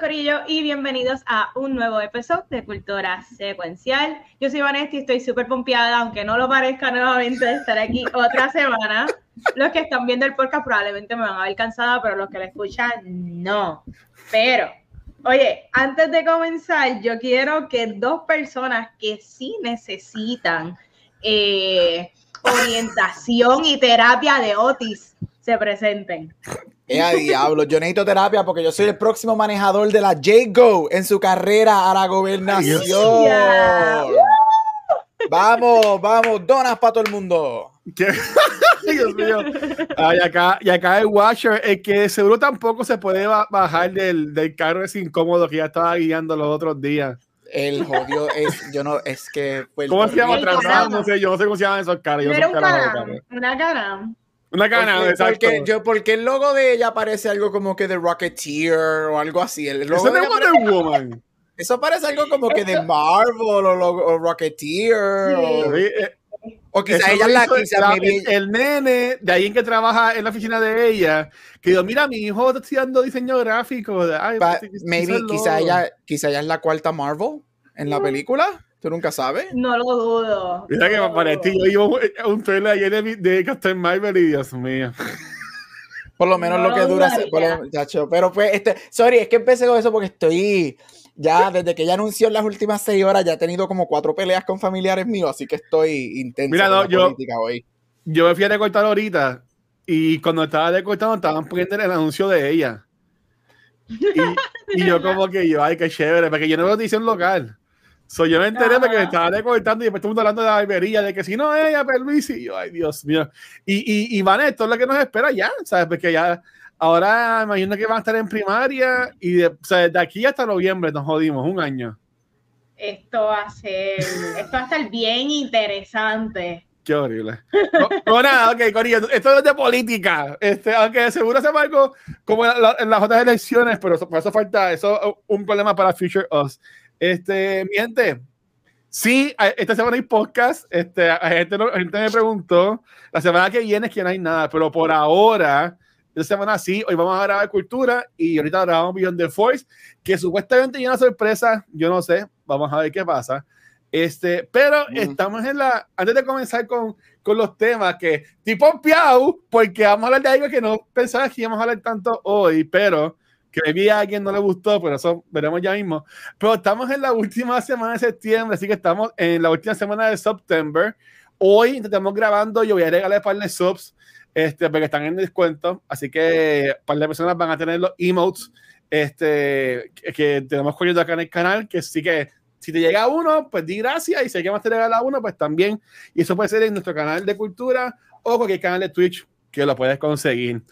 Corillo y bienvenidos a un nuevo episodio de Cultura Secuencial. Yo soy Vanessa y estoy súper pompeada, aunque no lo parezca nuevamente de estar aquí otra semana. Los que están viendo el podcast probablemente me van a ver cansada, pero los que la escuchan no. Pero, oye, antes de comenzar, yo quiero que dos personas que sí necesitan eh, orientación y terapia de Otis se presenten. ¡Eh, diablo! Yo necesito terapia porque yo soy el próximo manejador de la J-Go en su carrera a la gobernación. Vamos, vamos, donas para todo el mundo. Dios mío. y, acá, y acá el Watcher, es que seguro tampoco se puede bajar del, del carro ese incómodo que ya estaba guiando los otros días. El jodido es, yo no, es que. ¿Cómo se llama? No sé, yo no sé cómo se llaman esos carros. Era un una cara. Una cara, exacto. Porque, yo, porque el logo de ella parece algo como que de Rocketeer o algo así. El logo Eso de Wonder Woman. Eso parece algo como que de Marvel o, Rocketeer. O, quizá ella la, quizá el, nene de ahí en que trabaja en la oficina de ella, que dijo, mira, mi hijo está estudiando diseño gráfico. Ay, pues, maybe, quizá ella, quizá ella es la cuarta Marvel en la película. ¿Tú nunca sabes? No lo dudo. Mira que me pareció, yo iba un trailer ayer de, de Captain Marvel y Dios mío. Por lo menos lo que dura, por Pero pues, este, sorry, es que empecé con eso porque estoy, ya desde que ella anunció en las últimas seis horas, ya he tenido como cuatro peleas con familiares míos, así que estoy intenso Mira, no, yo, hoy. Yo me fui a recortar ahorita y cuando estaba recortando estaban poniendo el anuncio de ella. Y, y yo como que yo, ay, qué chévere, porque yo no veo edición local. So, yo me enteré de que me estaba recortando y después estuvimos hablando de la barbería, de que si no ella, permiso, y yo, ay, Dios mío. Y, y, y van, esto es lo que nos espera ya, ¿sabes? Porque ya, ahora imagino que van a estar en primaria y de, o sea, de aquí hasta noviembre nos jodimos, un año. Esto va a ser, esto va a estar bien interesante. Qué horrible. No, nada, ok, Corillo, esto es de política. Este, aunque seguro sea algo como en, las otras elecciones, pero eso, por eso falta, eso es un problema para Future Us. Este, miente. Sí, esta semana hay podcast. Este, gente, gente me preguntó. La semana que viene es que no hay nada, pero por ahora, esta semana sí, hoy vamos a grabar cultura y ahorita grabamos Beyond the Force, que supuestamente hay una sorpresa. Yo no sé, vamos a ver qué pasa. Este, pero estamos en la. Antes de comenzar con, con los temas, que tipo piau, porque vamos a hablar de algo que no pensaba que íbamos a hablar tanto hoy, pero que vi a alguien no le gustó, pero eso veremos ya mismo. Pero estamos en la última semana de septiembre, así que estamos en la última semana de septiembre. Hoy estamos grabando, yo voy a regalar par de subs, este, porque están en descuento, así que par de personas van a tener los emotes este, que, tenemos corriendo acá en el canal, que sí que si te llega uno, pues di gracias, y si hay que más te regala uno, pues también. Y eso puede ser en nuestro canal de cultura o cualquier canal de Twitch que lo puedes conseguir.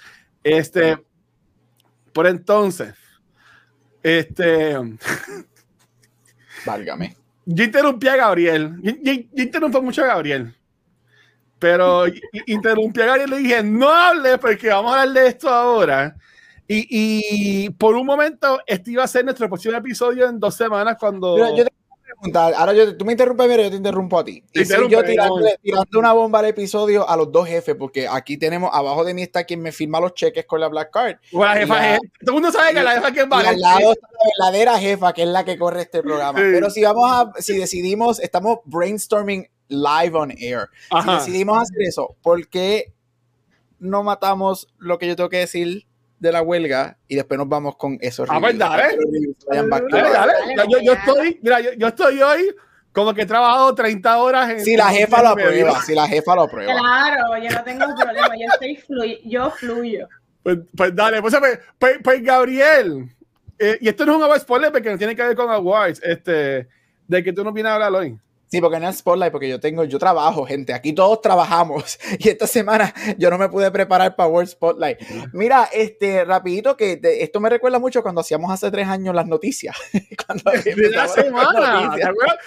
Este, por entonces, este. Válgame. Yo interrumpí a Gabriel. Yo, interrumpí mucho a Gabriel. Pero interrumpí a Gabriel y le dije, no hable porque vamos a hablar de esto ahora. Y, y por un momento, este iba a ser nuestro próximo episodio en dos semanas cuando ahora yo, tú me interrumpes, mira, yo te interrumpo a ti. Y yo tirando, una bomba al episodio a los dos jefes, porque aquí tenemos, abajo de mí está quien me firma los cheques con la Black Card. Bueno, la jefa, todo el mundo sabe que la jefa que va. al lado está la verdadera jefa, que es la que corre este programa. Pero si vamos a, si decidimos, estamos brainstorming live on air. Si decidimos hacer eso, ¿por qué no matamos lo que yo tengo que decir de la huelga y después nos vamos con esos Ah, pues dale. Yo, yo, estoy, mira, yo, yo, estoy hoy como que he trabajado 30 horas en. Si la jefa lo aprueba, si la jefa lo aprueba. Claro, yo no tengo problema, yo estoy fluyo, yo fluyo. Pues, pues dale, pues, pues, pues, pues Gabriel, eh, y esto no es un agua spoiler porque no tiene que ver con awards, este, de que tú no vienes a hablar hoy. Sí, porque no es Spotlight, porque yo tengo, yo trabajo, gente. Aquí todos trabajamos. Y esta semana yo no me pude preparar para World Spotlight. Mira, este, rapidito, que esto me recuerda mucho cuando hacíamos hace tres años las noticias. cuando la semana.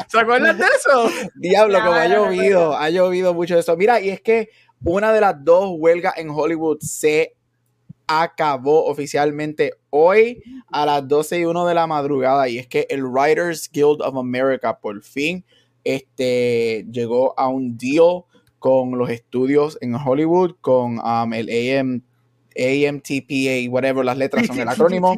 ¿Se acuerdan de eso? Diablo, como ha llovido, ha llovido mucho de eso. Mira, y es que una de las dos huelgas en Hollywood se acabó oficialmente hoy a las 12 y 1 de la madrugada y es que el Writers Guild of America por fin este, llegó a un deal con los estudios en Hollywood, con um, el AM, AMTPA, whatever, las letras son el acrónimo.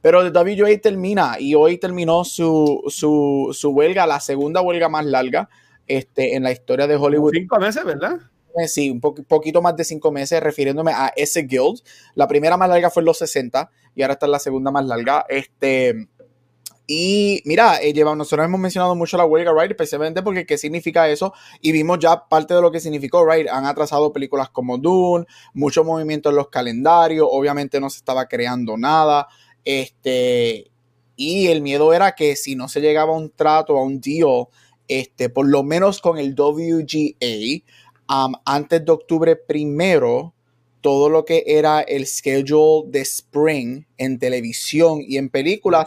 Pero el WA termina y hoy terminó su, su, su, huelga, la segunda huelga más larga este, en la historia de Hollywood. Cinco meses, ¿verdad? Eh, sí, un poquito más de cinco meses, refiriéndome a ese guild. La primera más larga fue en los 60 y ahora está la segunda más larga. Este, y mira, eh, nosotros hemos mencionado mucho la huelga, right? Especialmente porque qué significa eso. Y vimos ya parte de lo que significó, right? Han atrasado películas como Dune, mucho movimiento en los calendarios. Obviamente no se estaba creando nada. Este, y el miedo era que si no se llegaba a un trato, a un deal, este, por lo menos con el WGA, um, antes de octubre primero, todo lo que era el schedule de spring en televisión y en películas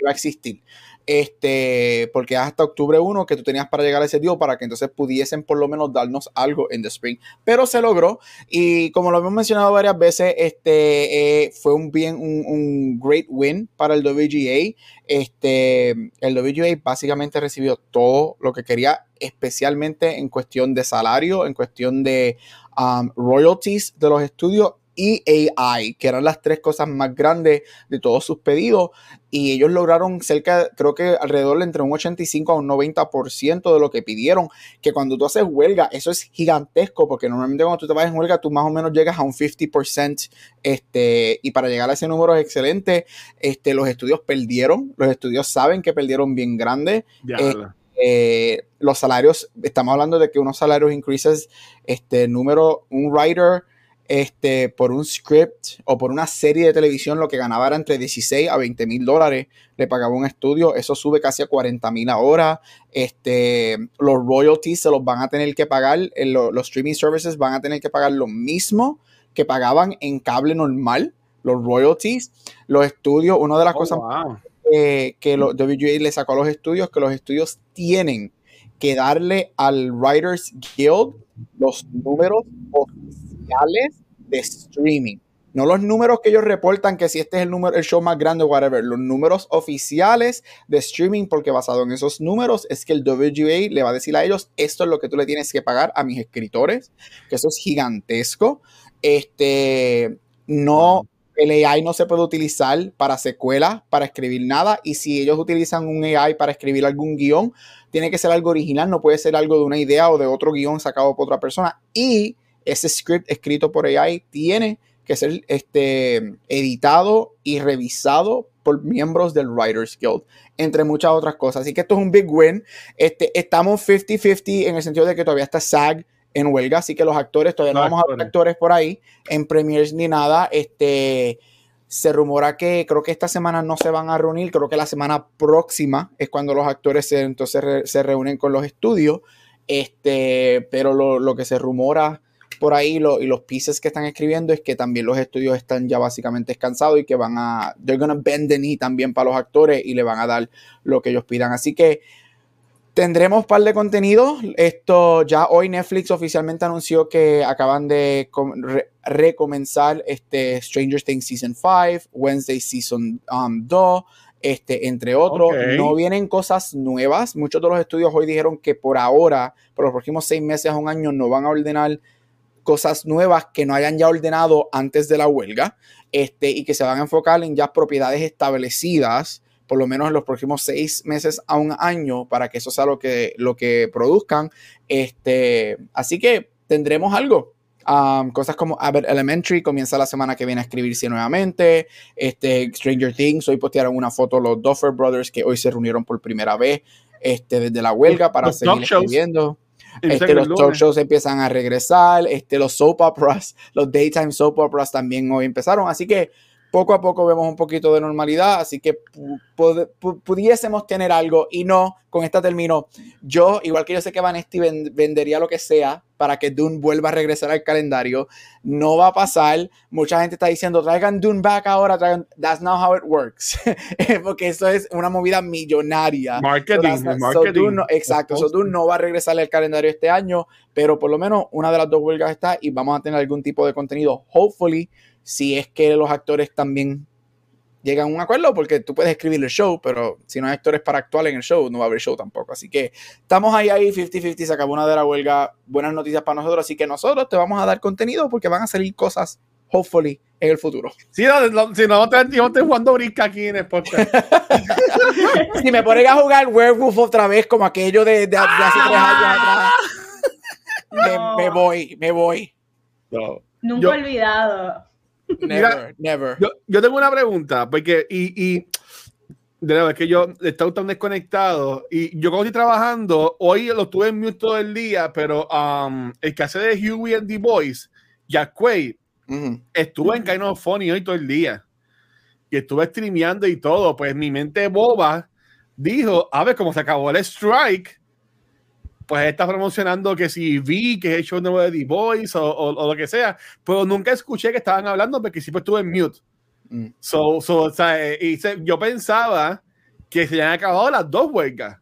iba a existir. Este, porque hasta octubre 1 que tú tenías para llegar a ese día para que entonces pudiesen por lo menos darnos algo en The Spring. Pero se logró y como lo hemos mencionado varias veces, este eh, fue un bien, un, great win para el WGA. Este, el WGA básicamente recibió todo lo que quería, especialmente en cuestión de salario, en cuestión de um, royalties de los estudios y AI, que eran las tres cosas más grandes de todos sus pedidos. Y ellos lograron cerca, creo que alrededor de entre un 85 a un 90% de lo que pidieron. Que cuando tú haces huelga, eso es gigantesco, porque normalmente cuando tú te vas en huelga, tú más o menos llegas a un 50%. Este, y para llegar a ese número es excelente. Este, los estudios perdieron, los estudios saben que perdieron bien grande. Eh, eh, los salarios, estamos hablando de que unos salarios increases, este número, un writer este, por un script o por una serie de televisión, lo que ganaba era entre 16 a 20 mil dólares, le pagaba un estudio, eso sube casi a 40 mil ahora, este, los royalties se los van a tener que pagar, eh, los, streaming services van a tener que pagar lo mismo que pagaban en cable normal, los royalties, los estudios, una de las oh, cosas que los WGA le sacó a los estudios, que los estudios tienen que darle al Writers Guild los números de streaming. No los números que ellos reportan que si este es el número, el show más grande, whatever. Los números oficiales de streaming, porque basado en esos números es que el WGA le va a decir a ellos, esto es lo que tú le tienes que pagar a mis escritores, que eso es gigantesco. Este, no, el AI no se puede utilizar para secuelas, para escribir nada. Y si ellos utilizan un AI para escribir algún guion, tiene que ser algo original, no puede ser algo de una idea o de otro guion sacado por otra persona. Y ese script escrito por AI tiene que ser este, editado y revisado por miembros del Writers Guild, entre muchas otras cosas. Así que esto es un big win. Este, estamos 50-50 en el sentido de que todavía está SAG en huelga, así que los actores, todavía no, vamos a ver actores por ahí en premiers ni nada. Este, se rumora que creo que esta semana no se van a reunir, creo que la semana próxima es cuando los actores se, entonces se reúnen con los estudios. Este, pero lo, lo que se rumora por ahí y los pieces que están escribiendo es que también los estudios están ya básicamente descansados y que van a, they're gonna bend the knee también para los actores y le van a dar lo que ellos pidan. Así que tendremos un par de contenido. Esto ya hoy Netflix oficialmente anunció que acaban de recomenzar este Stranger Things Season 5, Wednesday Season 2. Um, este, entre otros, no vienen cosas nuevas. Muchos de los estudios hoy dijeron que por ahora, por los próximos seis meses a un año, no van a ordenar cosas nuevas que no hayan ya ordenado antes de la huelga este, y que se van a enfocar en ya propiedades establecidas por lo menos en los próximos seis meses a un año para que eso sea lo que, lo que produzcan. Este, así que tendremos algo. Um, cosas como Abbott Elementary comienza la semana que viene a escribirse nuevamente. Este, Stranger Things, hoy postearon una foto los Duffer Brothers que hoy se reunieron por primera vez este, desde la huelga para seguir escribiendo. Este, los talk shows empiezan a regresar, este, los soap operas, los daytime soap operas también hoy empezaron, así que poco a poco vemos un poquito de normalidad, así que pudiésemos tener algo y no, con esta termino, yo, igual que yo sé que Vanesti vendería lo que sea para que Dune vuelva a regresar al calendario. No va a pasar. Mucha gente está diciendo, traigan Dune back ahora, traigan... That's not how it works. Porque eso es una movida millonaria. Marketing. marketing. exacto. So Dune no va a regresar al calendario este año, pero por lo menos una de las dos huelgas está y vamos a tener algún tipo de contenido. Hopefully, si es que los actores también llegan a un acuerdo porque tú puedes escribir el show, pero si no hay actores para actuar en el show, no va a haber show tampoco. Así que estamos ahí, ahí, 50-50, se acabó una de la huelga. Buenas noticias para nosotros, así que nosotros te vamos a dar contenido porque van a salir cosas, hopefully, en el futuro. Sí, no, si no, te, yo estoy jugando brinca aquí en el podcast. si me ponen a jugar Werewolf otra vez, como aquello de, de, hace tres años atrás, me, voy, me voy. Nunca olvidado. Never, never. Yo, tengo una pregunta, porque, y, y de nuevo, es que yo estoy tan desconectado y yo cuando estoy trabajando, hoy lo tuve en mute todo el día, pero um, el que hace de Huey and the Boys, Jack Quaid, estuve en Kind of Funny hoy todo el día y estuve streameando y todo, pues mi mente boba dijo, a ver, cómo se acabó el strike, pues está promocionando que si vi que es el show nuevo de The Voice o, o, lo que sea, pero nunca escuché que estaban hablando porque siempre estuve en mute. Mm. So, so, o sea, y yo pensaba que se habían acabado las dos huelgas.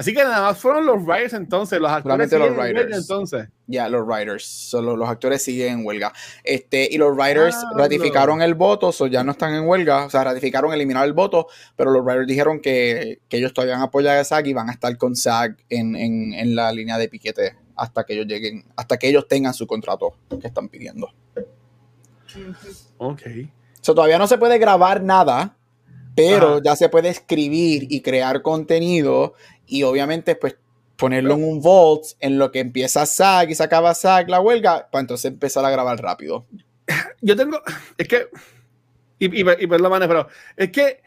Así que nada más fueron los writers entonces, los actores los writers. entonces. Ya, los writers, solo los actores siguen en huelga. Este, y los writers ah, ratificaron el voto, o ya no están en huelga, o sea, ratificaron eliminar el voto, pero los writers dijeron que, que ellos todavía han apoyado a SAG y van a estar con SAG en, en, en, la línea de piquete hasta que ellos lleguen, hasta que ellos tengan su contrato que están pidiendo. Ok. So, todavía no se puede grabar nada, pero ya se puede escribir y crear contenido y obviamente pues ponerlo en un vault en lo que empieza SAG y se acaba SAG la huelga, para entonces empezar a grabar rápido. Yo tengo, es que, y, y, y perdón, pero es que,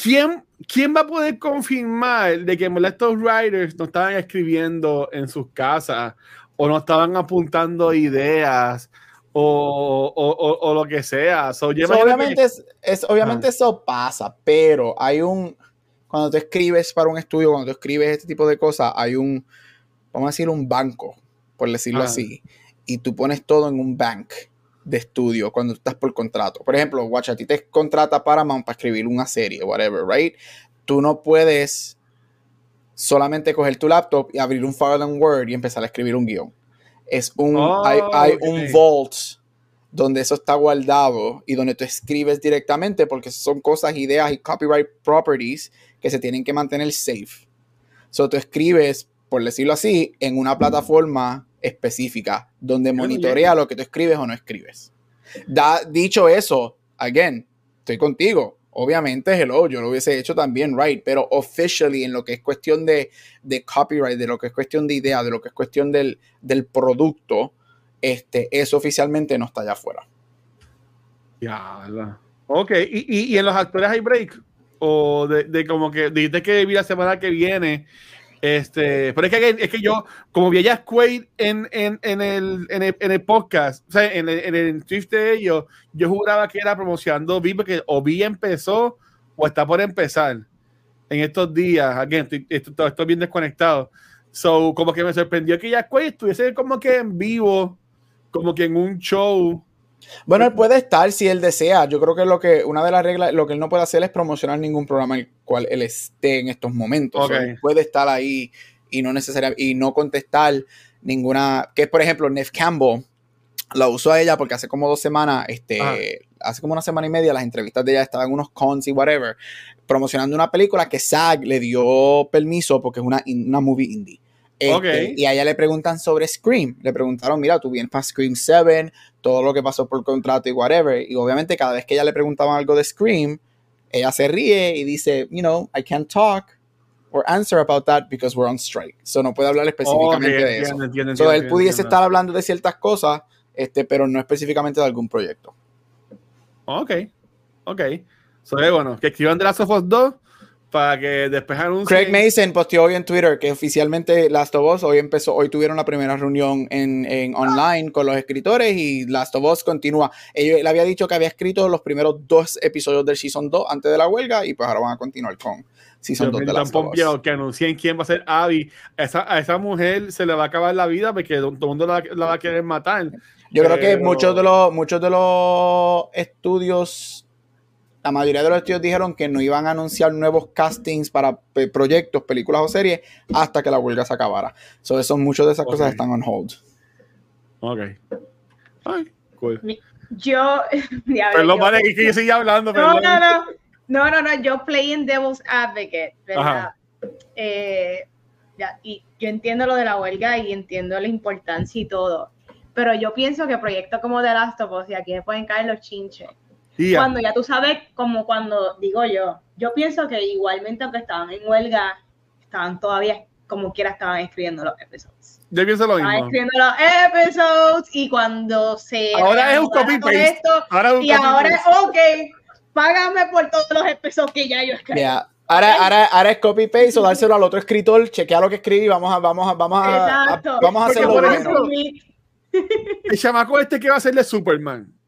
¿quién, ¿quién va a poder confirmar de que estos writers no estaban escribiendo en sus casas o no estaban apuntando ideas? O, o, o, lo que sea. obviamente, es, obviamente eso pasa, pero hay un, cuando tú escribes para un estudio, cuando tú escribes este tipo de cosas, hay un, vamos a decir, un banco, por decirlo así, y tú pones todo en un bank de estudio cuando estás por contrato. Por ejemplo, watch, a ti te contrata Paramount para escribir una serie, whatever, right? Tú no puedes solamente coger tu laptop y abrir un file en Word y empezar a escribir un guion. Es un, hay, hay un vault donde eso está guardado y donde tú escribes directamente porque son cosas, ideas y copyright properties que se tienen que mantener safe. So tú escribes, por decirlo así, en una plataforma específica donde monitorea lo que tú escribes o no escribes. Da, dicho eso, again, estoy contigo. Obviamente, hello, yo lo hubiese hecho también, right, pero officially en lo que es cuestión de, de copyright, de lo que es cuestión de idea, de lo que es cuestión del, del producto, este, eso oficialmente no está allá afuera. Ya, ¿verdad? Ok, ¿Y, ¿Y, en los actores hay break? O de, de como que dijiste que vi la semana que viene. Este, pero es que, es que yo, como vi a Jack Quaid en, en, en, el, en, el, podcast, o sea, en el, en el Swift de ellos, yo juraba que era promocionando Vi porque o Vi empezó o está por empezar en estos días. Again, estoy, estoy, estoy bien desconectado. So, como que me sorprendió que Jack Quaid estuviese como que en vivo como que en un show. Bueno, él puede estar si él desea. Yo creo que lo que una de las reglas, lo que él no puede hacer es promocionar ningún programa en el cual él esté en estos momentos. puede estar ahí y no necesariamente y no contestar ninguna. Que es, por ejemplo, Neff Campbell la usó a ella porque hace como dos semanas, este, hace como una semana y media, las entrevistas de ella estaban en unos cons y whatever, promocionando una película que SAG le dio permiso porque es una, una movie indie. Este, y a ella le preguntan sobre Scream. Le preguntaron, mira, tú vienes para Scream 7, todo lo que pasó por contrato y whatever. Y obviamente cada vez que ella le preguntaban algo de Scream, ella se ríe y dice, you know, I can't talk or answer about that because we're on strike. So no puede hablar específicamente de eso. so él pudiese estar hablando de ciertas cosas, este, pero no específicamente de algún proyecto. Ok, ok. So, bueno, que escriban de Last of Us 2 para que después Craig Mason posteó hoy en Twitter que oficialmente Last of Us hoy empezó, hoy tuvieron la primera reunión en, en online con los escritores y Last of Us continúa. Él, le había dicho que había escrito los primeros dos episodios del Season 2 antes de la huelga y pues ahora van a continuar con, season 2 de Last of Us. Que anuncien quién va a ser Abby. Esa, a esa mujer se le va a acabar la vida porque todo el mundo la, va a querer matar. Yo creo que muchos de los muchos de los estudios la mayoría de los estudios dijeron que no iban a anunciar nuevos castings para proyectos, películas o series hasta que la huelga se acabara. So, eso, muchas de esas cosas están on hold. Ok. Ay, cool. Yo. Perdón, vale, que yo sigue hablando. No, no, no. No, no, no. Yo playing Devil's Advocate, ¿verdad? Eh, ya, y yo entiendo lo de la huelga y entiendo la importancia y todo. Pero yo pienso que proyectos como The Last of Us, y aquí me pueden caer los chinches cuando ya tú sabes, como cuando digo yo, yo pienso que igualmente aunque estaban en huelga, estaban todavía, como quiera, estaban escribiendo los episodios. Yo pienso lo mismo. Estaban escribiendo los episodios y cuando se... Ahora es un copy-paste. y ahora es, ok, págame por todos los episodios que ya yo escribí. Ahora, ahora, ahora, es copy paste o dárselo al otro escritor, chequea lo que escribí y vamos a, vamos a, vamos a, vamos a hacerlo bueno. El chamaco este que va a ser de Superman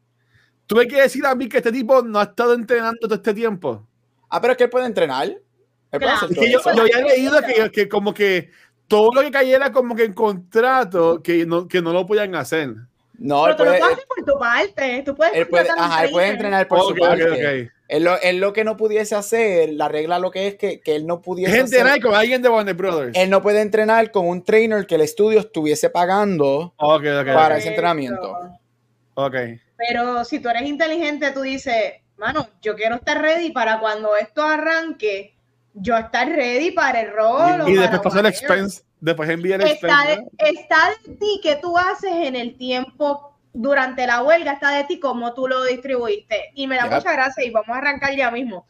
Tuve que decir a mí que este tipo no ha estado entrenando todo este tiempo. Ah, pero es que él puede entrenar. yo, había leído que, que, como que todo lo que cayera como que en contrato, que no, que no lo podían hacer. No, pero tú lo puedes hacer por tu parte. Tú puedes, él puede, ajá, él puede entrenar por su parte. Okay, él, lo, él, lo, que no pudiese hacer, la regla lo que es que, que él no pudiese es entrenar con alguien de Warner Brothers. Él no puede entrenar con un trainer que el estudio estuviese pagando para ese entrenamiento. Ok. Pero si tú eres inteligente, tú dices, mano, yo quiero estar ready para cuando esto arranque, yo estar ready para el rol. Y, después pasar el expense, después enviar el está expense. De, está de ti que tú haces en el tiempo durante la huelga, está de ti cómo tú lo distribuiste. Y me da mucha gracia y vamos a arrancar ya mismo.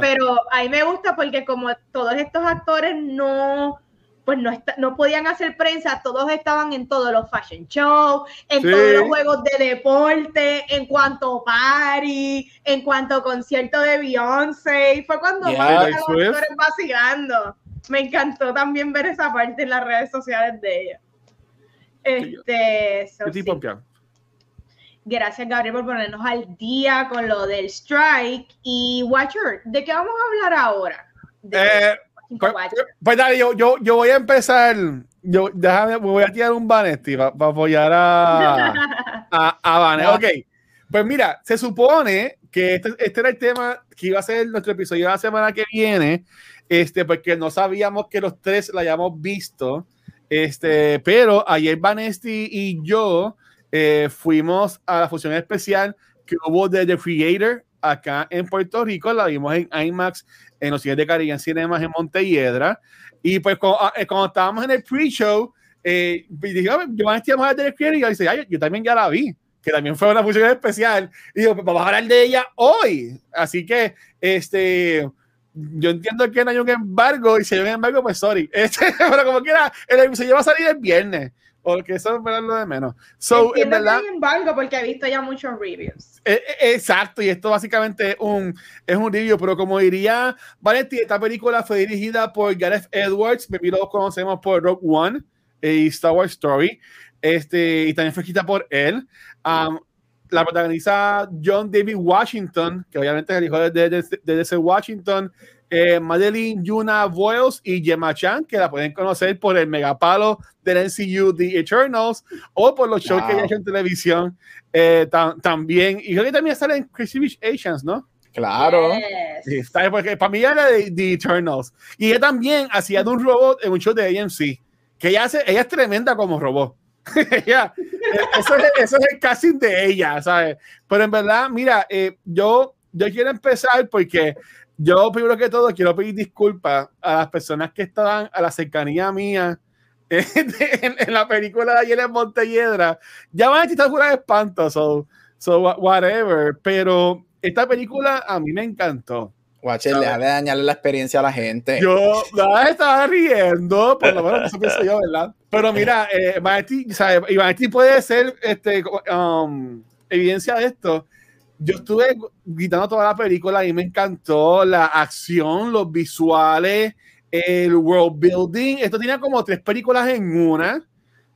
Pero a mí me gusta porque como todos estos actores no pues no, no podían hacer prensa, todos estaban en todos los fashion shows, en todos los juegos de deporte, en cuanto party, en cuanto concierto de Beyoncé, fue cuando más los actores vacilando. Me encantó también ver esa parte en las redes sociales de ella. Este, Gracias, Gabriel, por ponernos al día con lo del strike. Y Watcher, ¿de qué vamos a hablar ahora? Eh, pues, pues, dale, yo, yo, yo, voy a empezar. Yo, déjame, voy a tirar un Vanesti para apoyar a, a, a Ok, pues mira, se supone que este, este, era el tema que iba a ser nuestro episodio la semana que viene, este, porque no sabíamos que los tres la hayamos visto. Este, pero ayer Vanesti y yo eh, fuimos a la función especial que hubo de The Creator acá en Puerto Rico, la vimos en IMAX en los cines de Caribe en Cinemas en Montelledra. Y pues ah, eh, cuando, estábamos en el pre-show, eh, dije, yo a hablar de y yo dice, yo, yo también ya la vi, que también fue una función especial. Y digo, pues vamos a hablar de ella hoy. Así que, este, yo entiendo que no hay un embargo, y si hay un embargo, pues sorry. Este, pero como quiera, el episodio va a salir el viernes porque eso es lo de menos. So, en verdad, que embargo, porque he visto ya muchos reviews. Eh, eh, exacto, y esto básicamente es un, es un review, pero como diría Valentín, esta película fue dirigida por Gareth Edwards, me lo conocemos por Rogue One y Star Wars Story, este, y también fue escrita por él. Um, la protagoniza John David Washington, que obviamente es el hijo de, de, de, de Washington, eh, Madeline Yuna Boyles y Gemma Chan, que la pueden conocer por el megapalo del NCU The Eternals o por los shows que ella hecho en televisión eh, también. Y creo que también sale en Crazy Rich Asians, ¿no? Claro. porque para mí era de The Eternals. Y ella también hacía de un robot en un show de AMC, que ella, hace, ella es tremenda como robot. ella, eso, es, eso, es, el casting de ella, ¿sabes? Pero en verdad, mira, eh, yo, yo quiero empezar porque yo, primero que todo, quiero pedir disculpas a las personas que estaban a la cercanía mía en, la película de ayer en Montelledra. Ya van a estar fuera de espanto, so, so whatever. Pero esta película a mí me encantó. Watcher, deja de dañarle la experiencia a la gente. Yo la estaba riendo, por lo menos eso pienso yo, ¿verdad? Pero mira, eh, Vanetti, puede ser este, um, evidencia de esto yo estuve gritando toda la película y me encantó la acción, los visuales, el world building. Esto tiene como tres películas en una.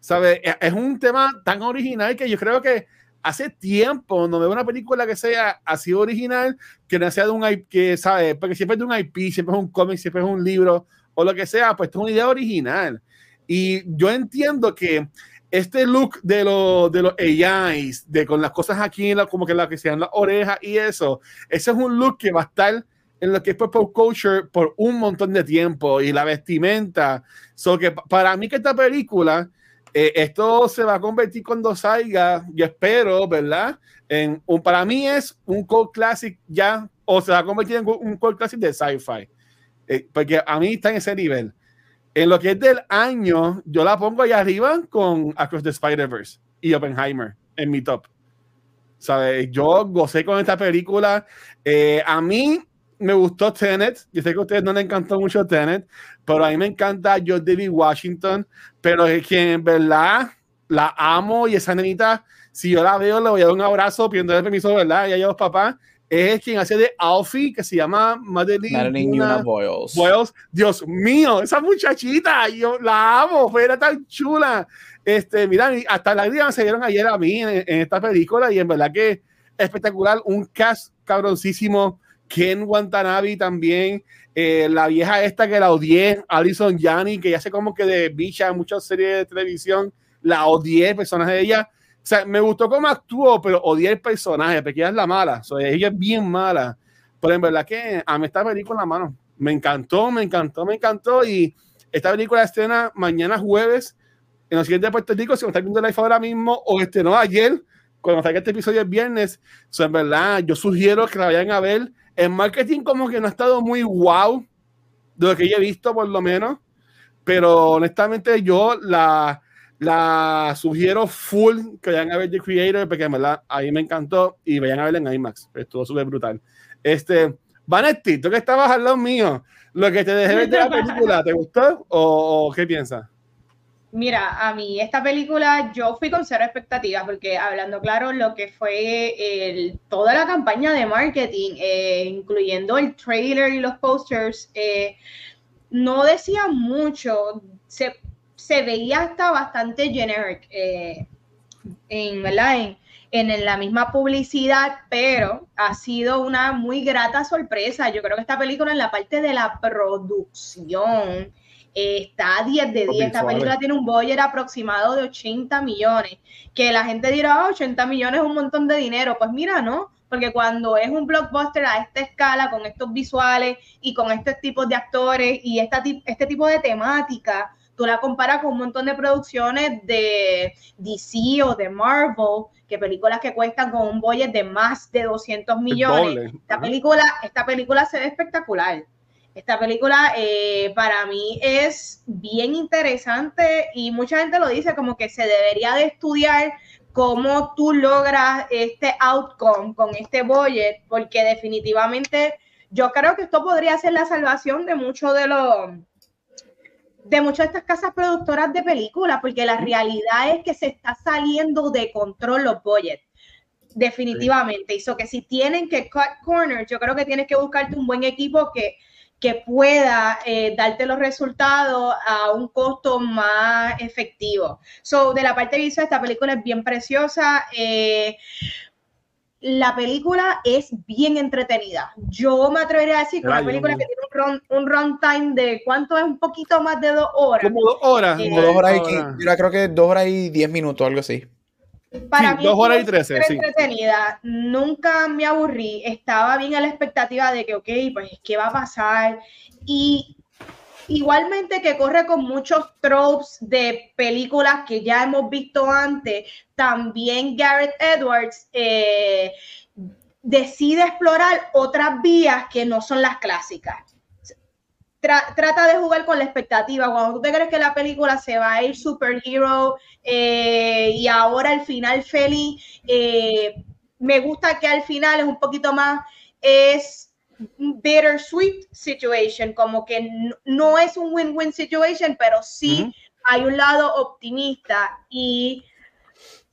¿Sabes? E, es un tema tan original que yo creo que hace tiempo no veo una película que sea así original, que no sea de un IP, que sabe, porque siempre es de un IP, siempre es un cómic, siempre es un libro o lo que sea, pues es una idea original. Y yo entiendo que este look de, lo, de los AIs, de con las cosas aquí, la, como que la que sean las orejas y eso, ese es un look que va a estar en lo que es pop culture por un montón de tiempo y la vestimenta. So que para mí que esta película, eh, esto se va a convertir cuando salga, yo espero, ¿verdad? En un, para mí es un cult classic ya, o se va a convertir en un cult classic de sci-fi. Eh, porque a mí está en ese nivel. En lo que es del año, yo la pongo ahí arriba con Across the Spider-Verse y Oppenheimer en mi top. ¿Sabes? Yo gocé con esta película. Eh, a mí me gustó Tenet. Yo sé que a ustedes no les encantó mucho Tenet, pero a mí me encanta George David Washington. Pero es que en verdad la amo y esa nenita, si yo la veo, le voy a dar un abrazo pidiendo permiso, ¿verdad? Y a ellos, papá es quien hace de Alfie, que se llama Madeline, Madeline Boyles. Dios mío, esa muchachita, yo la amo, era tan chula. Este, mira, hasta la lágrimas se dieron ayer a mí en, esta película y en verdad que espectacular, un cast cabroncísimo. Ken Watanabe también, eh, la vieja esta que la odié, Alison Janney, que ya sé como que de bicha en muchas series de televisión, la odié, personaje de ella sea, me gustó cómo actuó, pero odié el personaje, porque ella es la mala. O ella es bien mala. Pero en verdad que a mí esta película, la mano, me encantó, me encantó, me encantó. Y esta película estrena mañana jueves en los siguientes Puerto Rico. Si me está viendo live ahora mismo, o estrenó ayer, cuando salga este episodio el viernes. O sea, en verdad, yo sugiero que la vayan a ver. El marketing, como que no ha estado muy wow de lo que yo he visto, por lo menos. Pero honestamente, yo la la sugiero full que vayan a ver The Creator, porque en verdad ahí me encantó y vayan a verla en IMAX. Estuvo súper brutal. Este, Vanetti, tú que estabas al lado mío, lo que te dejé ver de la película, ¿te gustó o, qué piensas? Mira, a mí esta película yo fui con cero expectativas porque hablando claro lo que fue toda la campaña de marketing, eh, incluyendo el trailer y los posters, eh, no decía mucho. Se veía hasta bastante generic eh, en, ¿verdad? En, la misma publicidad, pero ha sido una muy grata sorpresa. Yo creo que esta película en la parte de la producción está a 10 de 10. Esta película tiene un budget aproximado de 80 millones. Que la gente dirá, 80 millones es un montón de dinero. Pues mira, ¿no? Porque cuando es un blockbuster a esta escala, con estos visuales y con estos tipos de actores y esta, este tipo de temática, tú la comparas con un montón de producciones de DC o de Marvel, que películas que cuestan con un budget de más de 200 millones. Esta película, esta película se ve espectacular. Esta película eh, para mí es bien interesante y mucha gente lo dice como que se debería de estudiar cómo tú logras este outcome con este budget, porque definitivamente yo creo que esto podría ser la salvación de muchos de los de muchas de estas casas productoras de películas, porque la realidad es que se está saliendo de control los budgets. Definitivamente. Hizo que si tienen que cut corners, yo creo que tienes que buscarte un buen equipo que, que pueda eh, darte los resultados a un costo más efectivo. So, de la parte visual, esta película es bien preciosa. Eh, la película es bien entretenida. Yo me atrevería a decir que una película que tiene un, runtime de cuánto es un poquito más de dos horas. Como dos horas. como dos horas y yo creo que dos horas y diez minutos, algo así. Para mí, dos horas y trece. Sí. entretenida. Nunca me aburrí. Estaba bien a la expectativa de que, ok, pues, ¿qué va a pasar? Y Igualmente que corre con muchos tropes de películas que ya hemos visto antes, también Gareth Edwards eh, decide explorar otras vías que no son las clásicas. trata de jugar con la expectativa. Cuando tú te crees que la película se va a ir superhero eh, y ahora al final feliz, eh, me gusta que al final es un poquito más, es bittersweet situation, como que no es un win-win situation, pero sí hay un lado optimista y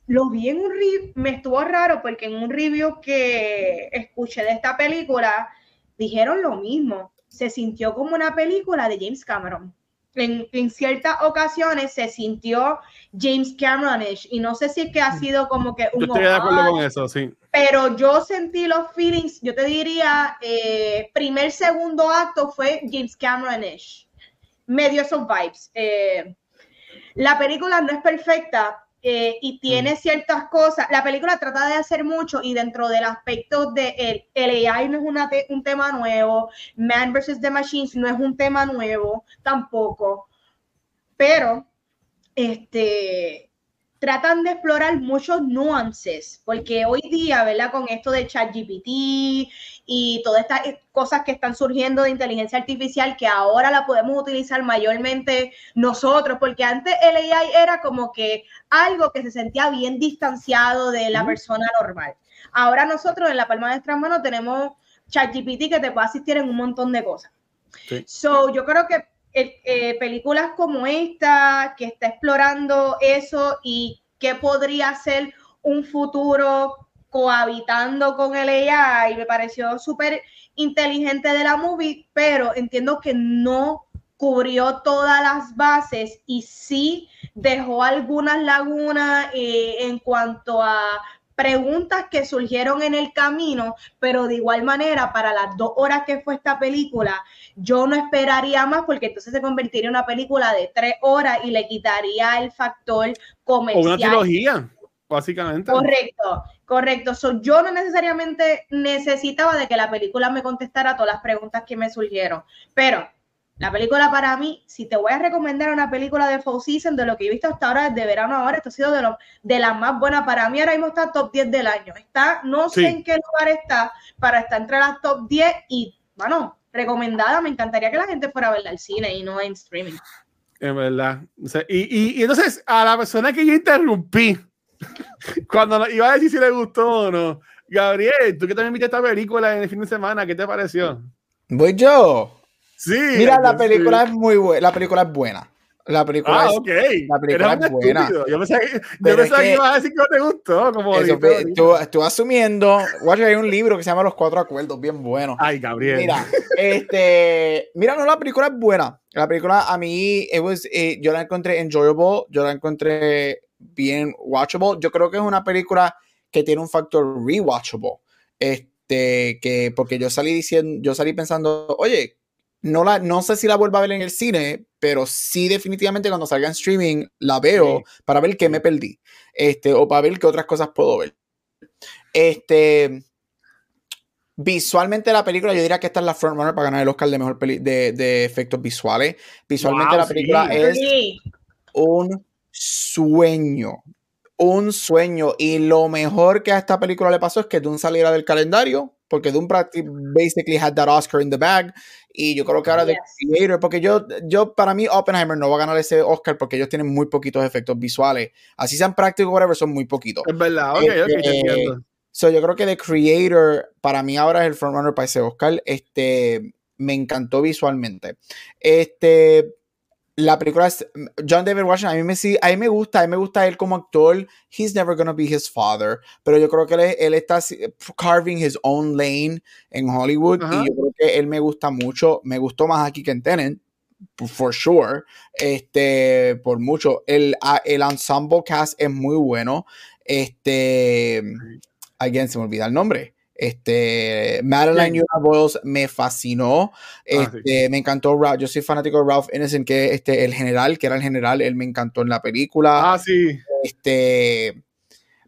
lo vi en un review, me estuvo raro porque en un review que escuché de esta película dijeron lo mismo, se sintió como una película de James Cameron. en, ciertas ocasiones se sintió James Cameronish y no sé si es que ha sido como que un... Yo estoy de acuerdo con eso, sí. Pero yo sentí los feelings, yo te diría, eh, primer, segundo acto fue James Cameronish. Medio esos vibes. Eh, la película no es perfecta, eh, y tiene mm. ciertas cosas. La película trata de hacer mucho y dentro del aspecto de el, AI no es un tema nuevo, Man vs. The Machines no es un tema nuevo tampoco, pero este tratan de explorar muchos nuances, porque hoy día, ¿verdad? Con esto de ChatGPT y todas estas cosas que están surgiendo de inteligencia artificial, que ahora la podemos utilizar mayormente nosotros, porque antes el AI era como que algo que se sentía bien distanciado de la persona normal. Ahora nosotros en la palma de nuestras manos tenemos ChatGPT que te puede asistir en un montón de cosas. So, yo creo que eh, películas como esta, que está explorando eso y qué podría ser un futuro cohabitando con el AI, me pareció súper inteligente de la movie, pero entiendo que no cubrió todas las bases y sí dejó algunas lagunas eh, en cuanto a preguntas que surgieron en el camino, pero de igual manera, para las dos horas que fue esta película, yo no esperaría más porque entonces se convertiría en una película de tres horas y le quitaría el factor comercial. O una trilogía, básicamente. Correcto, correcto. yo no necesariamente necesitaba de que la película me contestara todas las preguntas que me surgieron, pero la película para mí, si te voy a recomendar una película de Fall Season, de lo que he visto hasta ahora, desde verano ahora, esto ha sido de, lo, de las más buenas para mí. Ahora mismo está top 10 del año. Está, no sé en qué lugar está para estar entre las top 10 y, bueno, recomendada. Me encantaría que la gente fuera a verla al cine y no en streaming. Es verdad. y, y, entonces, a la persona que yo interrumpí, cuando iba a decir si le gustó o no, Gabriel, tú que también viste esta película en el fin de semana, ¿qué te pareció? Voy yo. Sí. Mira, la película es muy buena. La película es buena. La película ah, es, la película es buena. Yo pensaba que, yo pensaba que, ibas a decir que no te gustó. Como eso, tú, tú, asumiendo. hay un libro que se llama Los Cuatro Acuerdos, bien bueno. Ay, Gabriel. Mira, este. Mira, no, la película es buena. La película a mí, it was, eh, yo la encontré enjoyable. Yo la encontré bien watchable. Yo creo que es una película que tiene un factor rewatchable. Este, que, porque yo salí diciendo, yo salí pensando, oye, no, la, no sé si la vuelvo a ver en el cine, pero sí definitivamente cuando salga en streaming la veo para ver qué me perdí. Este, o para ver qué otras cosas puedo ver. Este, visualmente la película, yo diría que esta es la frontrunner para ganar el Oscar de mejor de, de, efectos visuales. Visualmente la película es un sueño. Un sueño. Y lo mejor que a esta película le pasó es que Dune saliera del calendario, porque Dune basically had that Oscar in the bag. Y yo creo que ahora de Creator, porque yo, yo, para mí, Oppenheimer no va a ganar ese Oscar porque ellos tienen muy poquitos efectos visuales. Así sean prácticos, whatever, son muy poquitos. Es verdad, ok, ok, este, So, yo creo que The Creator, para mí ahora es el frontrunner para ese Oscar. Este, me encantó visualmente. Este, la película es John David Washington. A mí me, a mí me gusta, a mí me gusta él como actor. He's never gonna be his father. Pero yo creo que él, él está carving his own lane en Hollywood. Y yo creo que él me gusta mucho. Me gustó más aquí que en Tenet. For sure. Este, por mucho. El, el ensemble cast es muy bueno. Este. Alguien se me olvida el nombre. Este, Madeline Yuna Boyles me fascinó. Ah, este, Me encantó. Yo soy fanático de Ralph Innocent, que este, el general, que era el general, él me encantó en la película. Ah, sí. Este,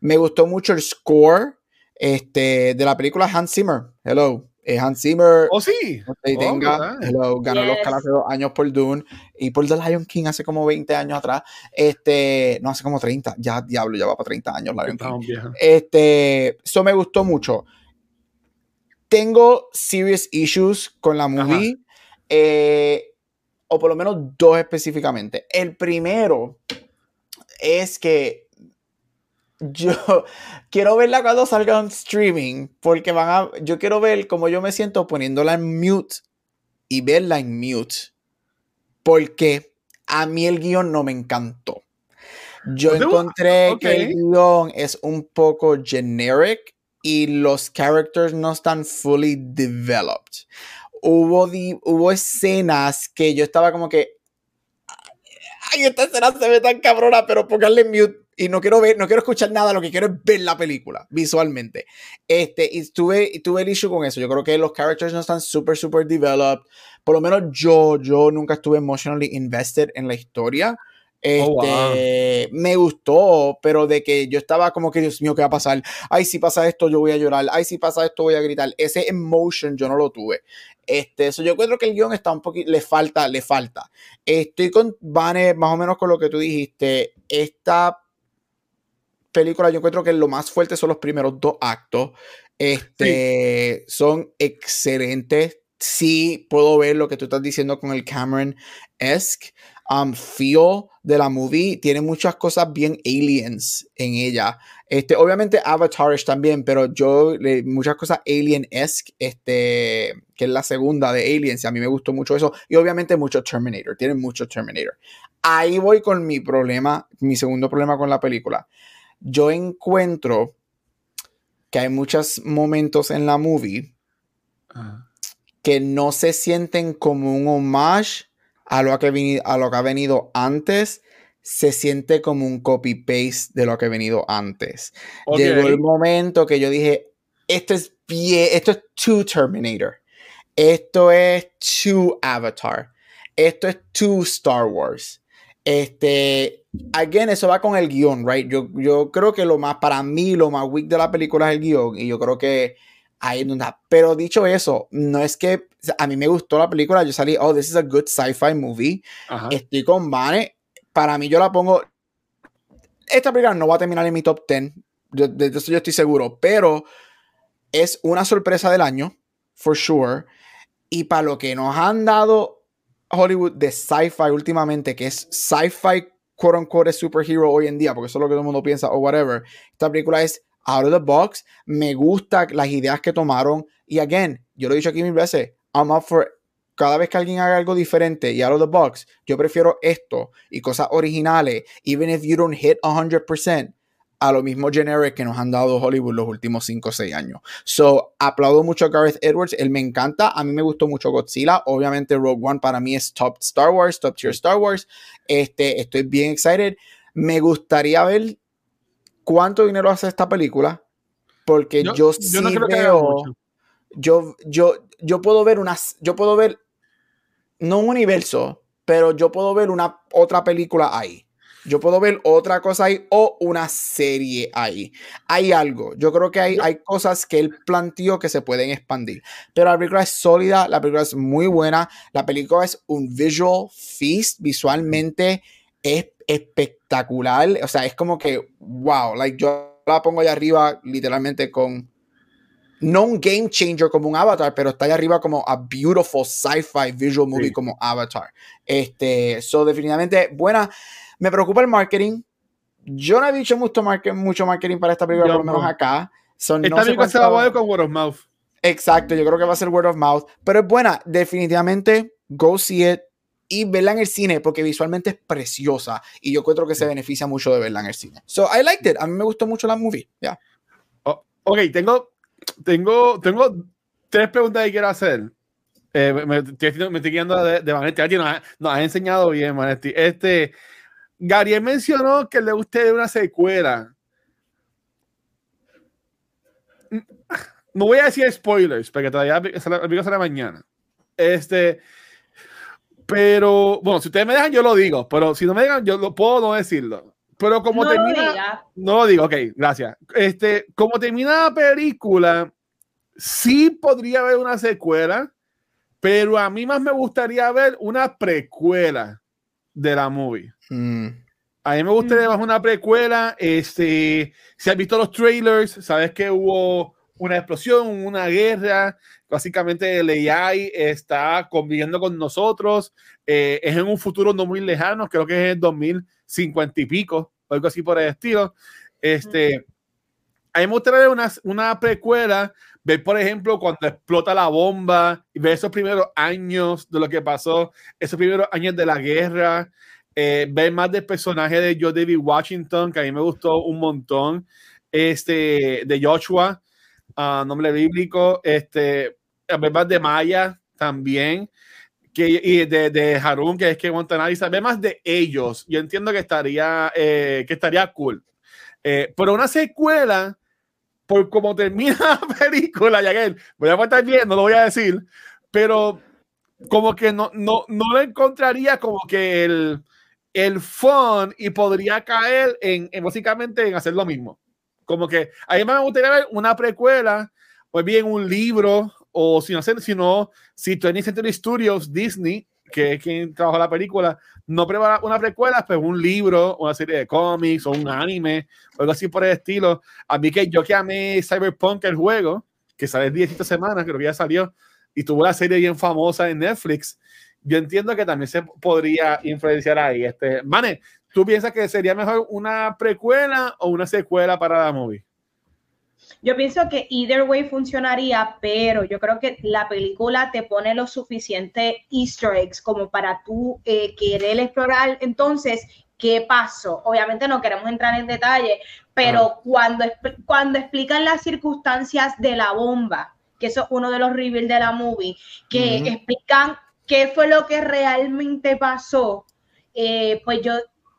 me gustó mucho el score este, de la película Hans Zimmer. Hello. Eh, Hans Zimmer. Oh, sí. Oh, hello, ganó los Oscar hace dos años por Dune y por The Lion King hace como 20 años atrás. Este, no, hace como 30. Ya, diablo, ya va para 30 años Lion King. Este, eso me gustó mucho tengo serious issues con la movie, eh, o por lo menos dos específicamente. El primero es que yo quiero verla cuando salga en streaming, porque van a, yo quiero ver cómo yo me siento poniéndola en mute y verla en mute, porque a mí el guion no me encantó. Yo encontré que el guion es un poco generic y los characters no están fully developed. Hubo, hubo escenas que yo estaba como que, ay, esta escena se ve tan cabrona, pero pónganle mute y no quiero ver, no quiero escuchar nada, lo que quiero es ver la película visualmente. Este, y tuve, tuve el issue con eso. Yo creo que los characters no están súper, súper developed. Por lo menos yo, yo nunca estuve emotionally invested en la historia. Oh, este, Me gustó, pero de que yo estaba como que, Dios mío, ¿qué va a pasar? Ay, si pasa esto, yo voy a llorar. Ay, si pasa esto, voy a gritar. Ese emotion yo no lo tuve. Este, yo encuentro que el guion está un poquito, le falta, le falta. Estoy con Vane, más o menos con lo que tú dijiste. Esta película yo encuentro que lo más fuerte son los primeros dos actos. Este, Son excelentes. Sí, puedo ver lo que tú estás diciendo con el Cameron-esque um, feel de la movie. Tiene muchas cosas bien aliens en ella. Este, obviamente Avatar también, pero yo muchas cosas alien-esque, este, que es la segunda de Aliens, y a mí me gustó mucho eso. Y obviamente mucho Terminator, tiene mucho Terminator. Ahí voy con mi problema, mi segundo problema con la película. Yo encuentro que hay muchos momentos en la movie que no se sienten como un homage a lo que, a lo que ha venido antes, se siente como un copy-paste de lo que ha venido antes. Llegó el momento que yo dije, esto es bien, esto es too Terminator, esto es too Avatar, esto es too Star Wars. Este, again, eso va con el guion, right? Yo, yo creo que lo más, para mí, lo más weak de la película es el guion, y yo creo que ahí Pero dicho eso, no es que a mí me gustó la película, yo salí, oh, this is a good sci-fi movie. Estoy con Vane. Para mí, yo la pongo. Esta película no va a terminar en mi top 10. De, eso yo estoy seguro. Pero es una sorpresa del año, for sure. Y para lo que nos han dado Hollywood de sci-fi últimamente, que es sci-fi, quote unquote, superhero hoy en día, porque eso es lo que todo el mundo piensa, o whatever. Esta película es out of the box. Me gusta las ideas que tomaron. Y again, yo lo he dicho aquí mil veces, I'm up for cada vez que alguien haga algo diferente y out of the box, yo prefiero esto y cosas originales, even if you don't hit 100%, a lo mismo generic que nos han dado Hollywood los últimos 5 o 6 años. So, aplaudo mucho a Gareth Edwards, él me encanta, a mí me gustó mucho Godzilla, obviamente Rogue One para mí es top Star Wars, top tier Star Wars, este, estoy bien excited, me gustaría ver cuánto dinero hace esta película, porque yo, sí veo, yo, yo, yo puedo ver unas, yo puedo ver, no un universo, pero yo puedo ver una otra película ahí. Yo puedo ver otra cosa ahí o una serie ahí. Hay algo. Yo creo que hay, hay cosas que él planteó que se pueden expandir. Pero la película es sólida, la película es muy buena. La película es un visual feast. Visualmente es espectacular. O sea, es como que, wow, like yo la pongo allá arriba literalmente con no un game changer como un Avatar, pero está ahí arriba como a beautiful sci-fi visual movie como Avatar. Este, so definitivamente buena. Me preocupa el marketing. Yo no he dicho mucho, mucho marketing para esta película, por lo menos acá. esta película se va a con word of mouth. Exacto, yo creo que va a ser word of mouth. Pero es buena, definitivamente, go see it y verla en el cine porque visualmente es preciosa y yo creo que se beneficia mucho de verla en el cine. So I liked it. A mí me gustó mucho la movie. Ya. Oh, ok, tengo tengo, tengo tres preguntas que quiero hacer. Eh, me, estoy, me, estoy, guiando de, de Vanetti. nos, ha, enseñado bien, Vanetti. Este, Gary mencionó que le guste una secuela. No voy a decir spoilers, porque todavía el sale mañana. Este, pero, bueno, si ustedes me dejan, yo lo digo. Pero si no me dejan, yo lo puedo no decirlo. Pero como no termina. no lo digo, ok, gracias. Este, como termina la película, sí podría haber una secuela, pero a mí más me gustaría ver una precuela de la movie. Mm. A mí me gustaría ver mm. una precuela. Este, si has visto los trailers, sabes que hubo una explosión, una guerra. Básicamente el AI está conviviendo con nosotros. Eh, es en un futuro no muy lejano, creo que es en 2050 y pico, o algo así por el estilo. Este, a mí me gustaría una, una precuela, ver, por ejemplo, cuando explota la bomba y ver esos primeros años de lo que pasó, esos primeros años de la guerra. Eh, ver más del personaje de Joe David Washington, que a mí me gustó un montón, este, de Joshua, nombre bíblico, este, ver más de Maya también, que, y de, de Harun, que es que Montanari sabe más de ellos. Yo entiendo que estaría, eh, que estaría cool. Eh, pero una secuela, por cómo termina la película, ya que voy a estar bien, no lo voy a decir, pero como que no, no, no lo encontraría como que el, el fun y podría caer en, en, básicamente en hacer lo mismo. Como que a mí me gustaría ver una precuela, o bien un libro, o si no, si no, si 20th Century Studios, Disney, que es quien trabajó la película, no prepara una precuela, pero un libro, una serie de cómics o un anime, o algo así por el estilo. A mí que yo que amé Cyberpunk, el juego, que sale 10 semanas, creo que ya salió, y tuvo la serie bien famosa en Netflix, yo entiendo que también se podría influenciar ahí. Este, Mane, ¿tú piensas que sería mejor una precuela o una secuela para la movie? Yo pienso que either way funcionaría, pero yo creo que la película te pone lo suficiente easter eggs como para tú eh, querer explorar entonces qué pasó. Obviamente no queremos entrar en detalle, pero cuando, cuando explican las circunstancias de la bomba, que eso es uno de los reveals de la movie, que explican qué fue lo que realmente pasó, eh, pues yo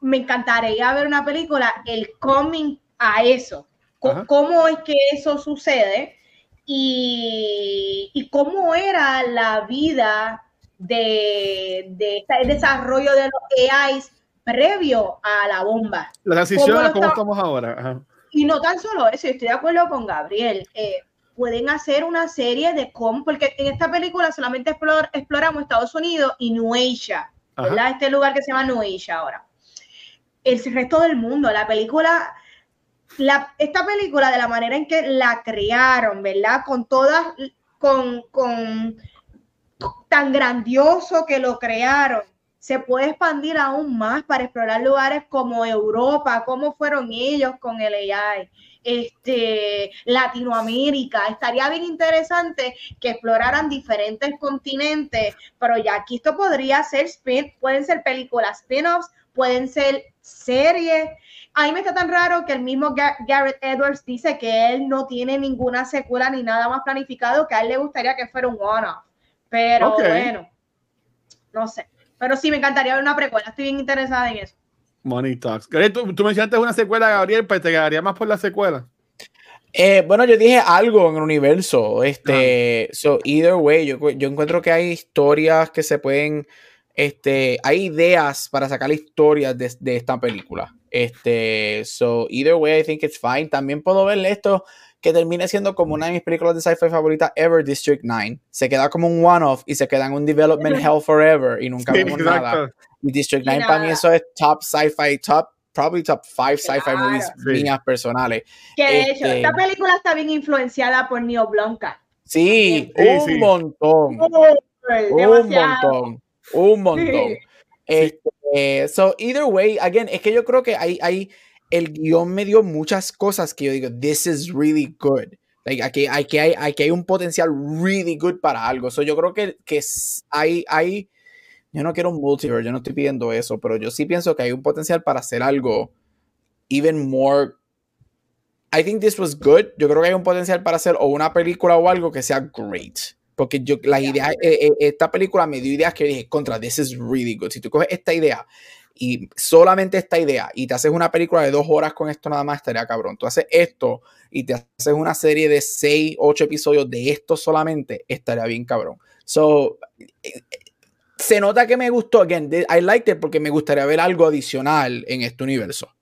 me encantaría ver una película, el coming a eso, cómo es que eso sucede y, cómo era la vida de, de, el desarrollo de los AIs previo a la bomba. La transición a cómo estamos ahora. Y no tan solo eso, estoy de acuerdo con Gabriel. Eh, pueden hacer una serie de cómo, porque en esta película solamente exploramos Estados Unidos y Nuecia, ¿verdad? Este lugar que se llama Nuecia ahora. El resto del mundo, la película, la, esta película de la manera en que la crearon, ¿verdad? Con todas, con, con tan grandioso que lo crearon, se puede expandir aún más para explorar lugares como Europa, cómo fueron ellos con el AI este, Latinoamérica. Estaría bien interesante que exploraran diferentes continentes, pero ya aquí esto podría ser spin, pueden ser películas spin-offs, pueden ser series. A mí me está tan raro que el mismo Garrett Edwards dice que él no tiene ninguna secuela ni nada más planificado, que a él le gustaría que fuera un one-off. Pero bueno, no sé. Pero sí, me encantaría ver una precuela. Estoy bien interesada en eso. Money Talks. ¿Tú, tú mencionaste una secuela, Gabriel, pues te quedaría más por la secuela. Eh, bueno, yo dije algo en el universo. Este, so either way, yo, yo, encuentro que hay historias que se pueden, este, hay ideas para sacar historias de, de, esta película. Este, so either way, I think it's fine. También puedo ver esto que termine siendo como una de mis películas de sci-fi favoritas ever, District 9. Se queda como un one-off y se queda en un development hell forever y nunca vemos nada. District 9 para mí eso es top sci-fi, top, probably top 5 sci-fi movies mías personales. Que de hecho, este esta película está bien influenciada por Neo Blanca. Sí, un montón. un montón. Un montón. Este, so, either way, again, es que yo creo que hay, hay, el guion me dio muchas cosas que yo digo, this is really good. Like, aquí, aquí, hay, aquí hay un potencial really good para algo. So, yo creo que, que hay, hay yo no quiero un multiverse, yo no estoy pidiendo eso, pero yo sí pienso que hay un potencial para hacer algo even more. I think this was good. Yo creo que hay un potencial para hacer o una película o algo que sea great. Porque yo, la idea, eh, eh, esta película me dio ideas que dije, contra, this is really good. Si tú coges esta idea y solamente esta idea y te haces una película de dos horas con esto nada más, estaría cabrón. Tú haces esto y te haces una serie de seis, ocho episodios de esto solamente, estaría bien cabrón. So, se nota que me gustó. Again, I liked it porque me gustaría ver algo adicional en este universo.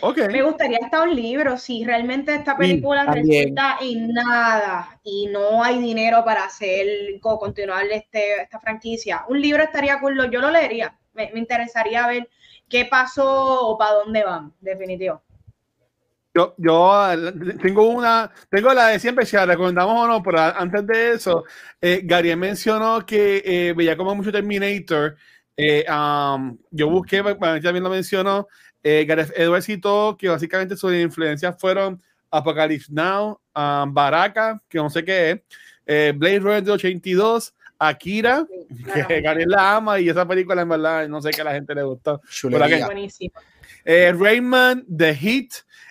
Okay. Me gustaría estar un libro. Si realmente esta película resulta en nada y no hay dinero para hacer o continuar este, esta franquicia, un libro estaría cool. Yo lo leería. Me, me interesaría ver qué pasó o para dónde van, definitivo. Yo, yo tengo una, tengo la de siempre, si la recomendamos o no, pero antes de eso, eh, Gary mencionó que eh, veía como mucho Terminator. Eh, um, yo busqué, también lo mencionó, eh, Gareth Edwards citó que básicamente sus influencias fueron Apocalypse Now, um, Baraka, que no sé qué es, eh, Blade Runner de 82, Akira, que Gary la ama y esa película en verdad no sé qué a la gente le gustó. Buenísimo. Eh, Rayman, The Heat,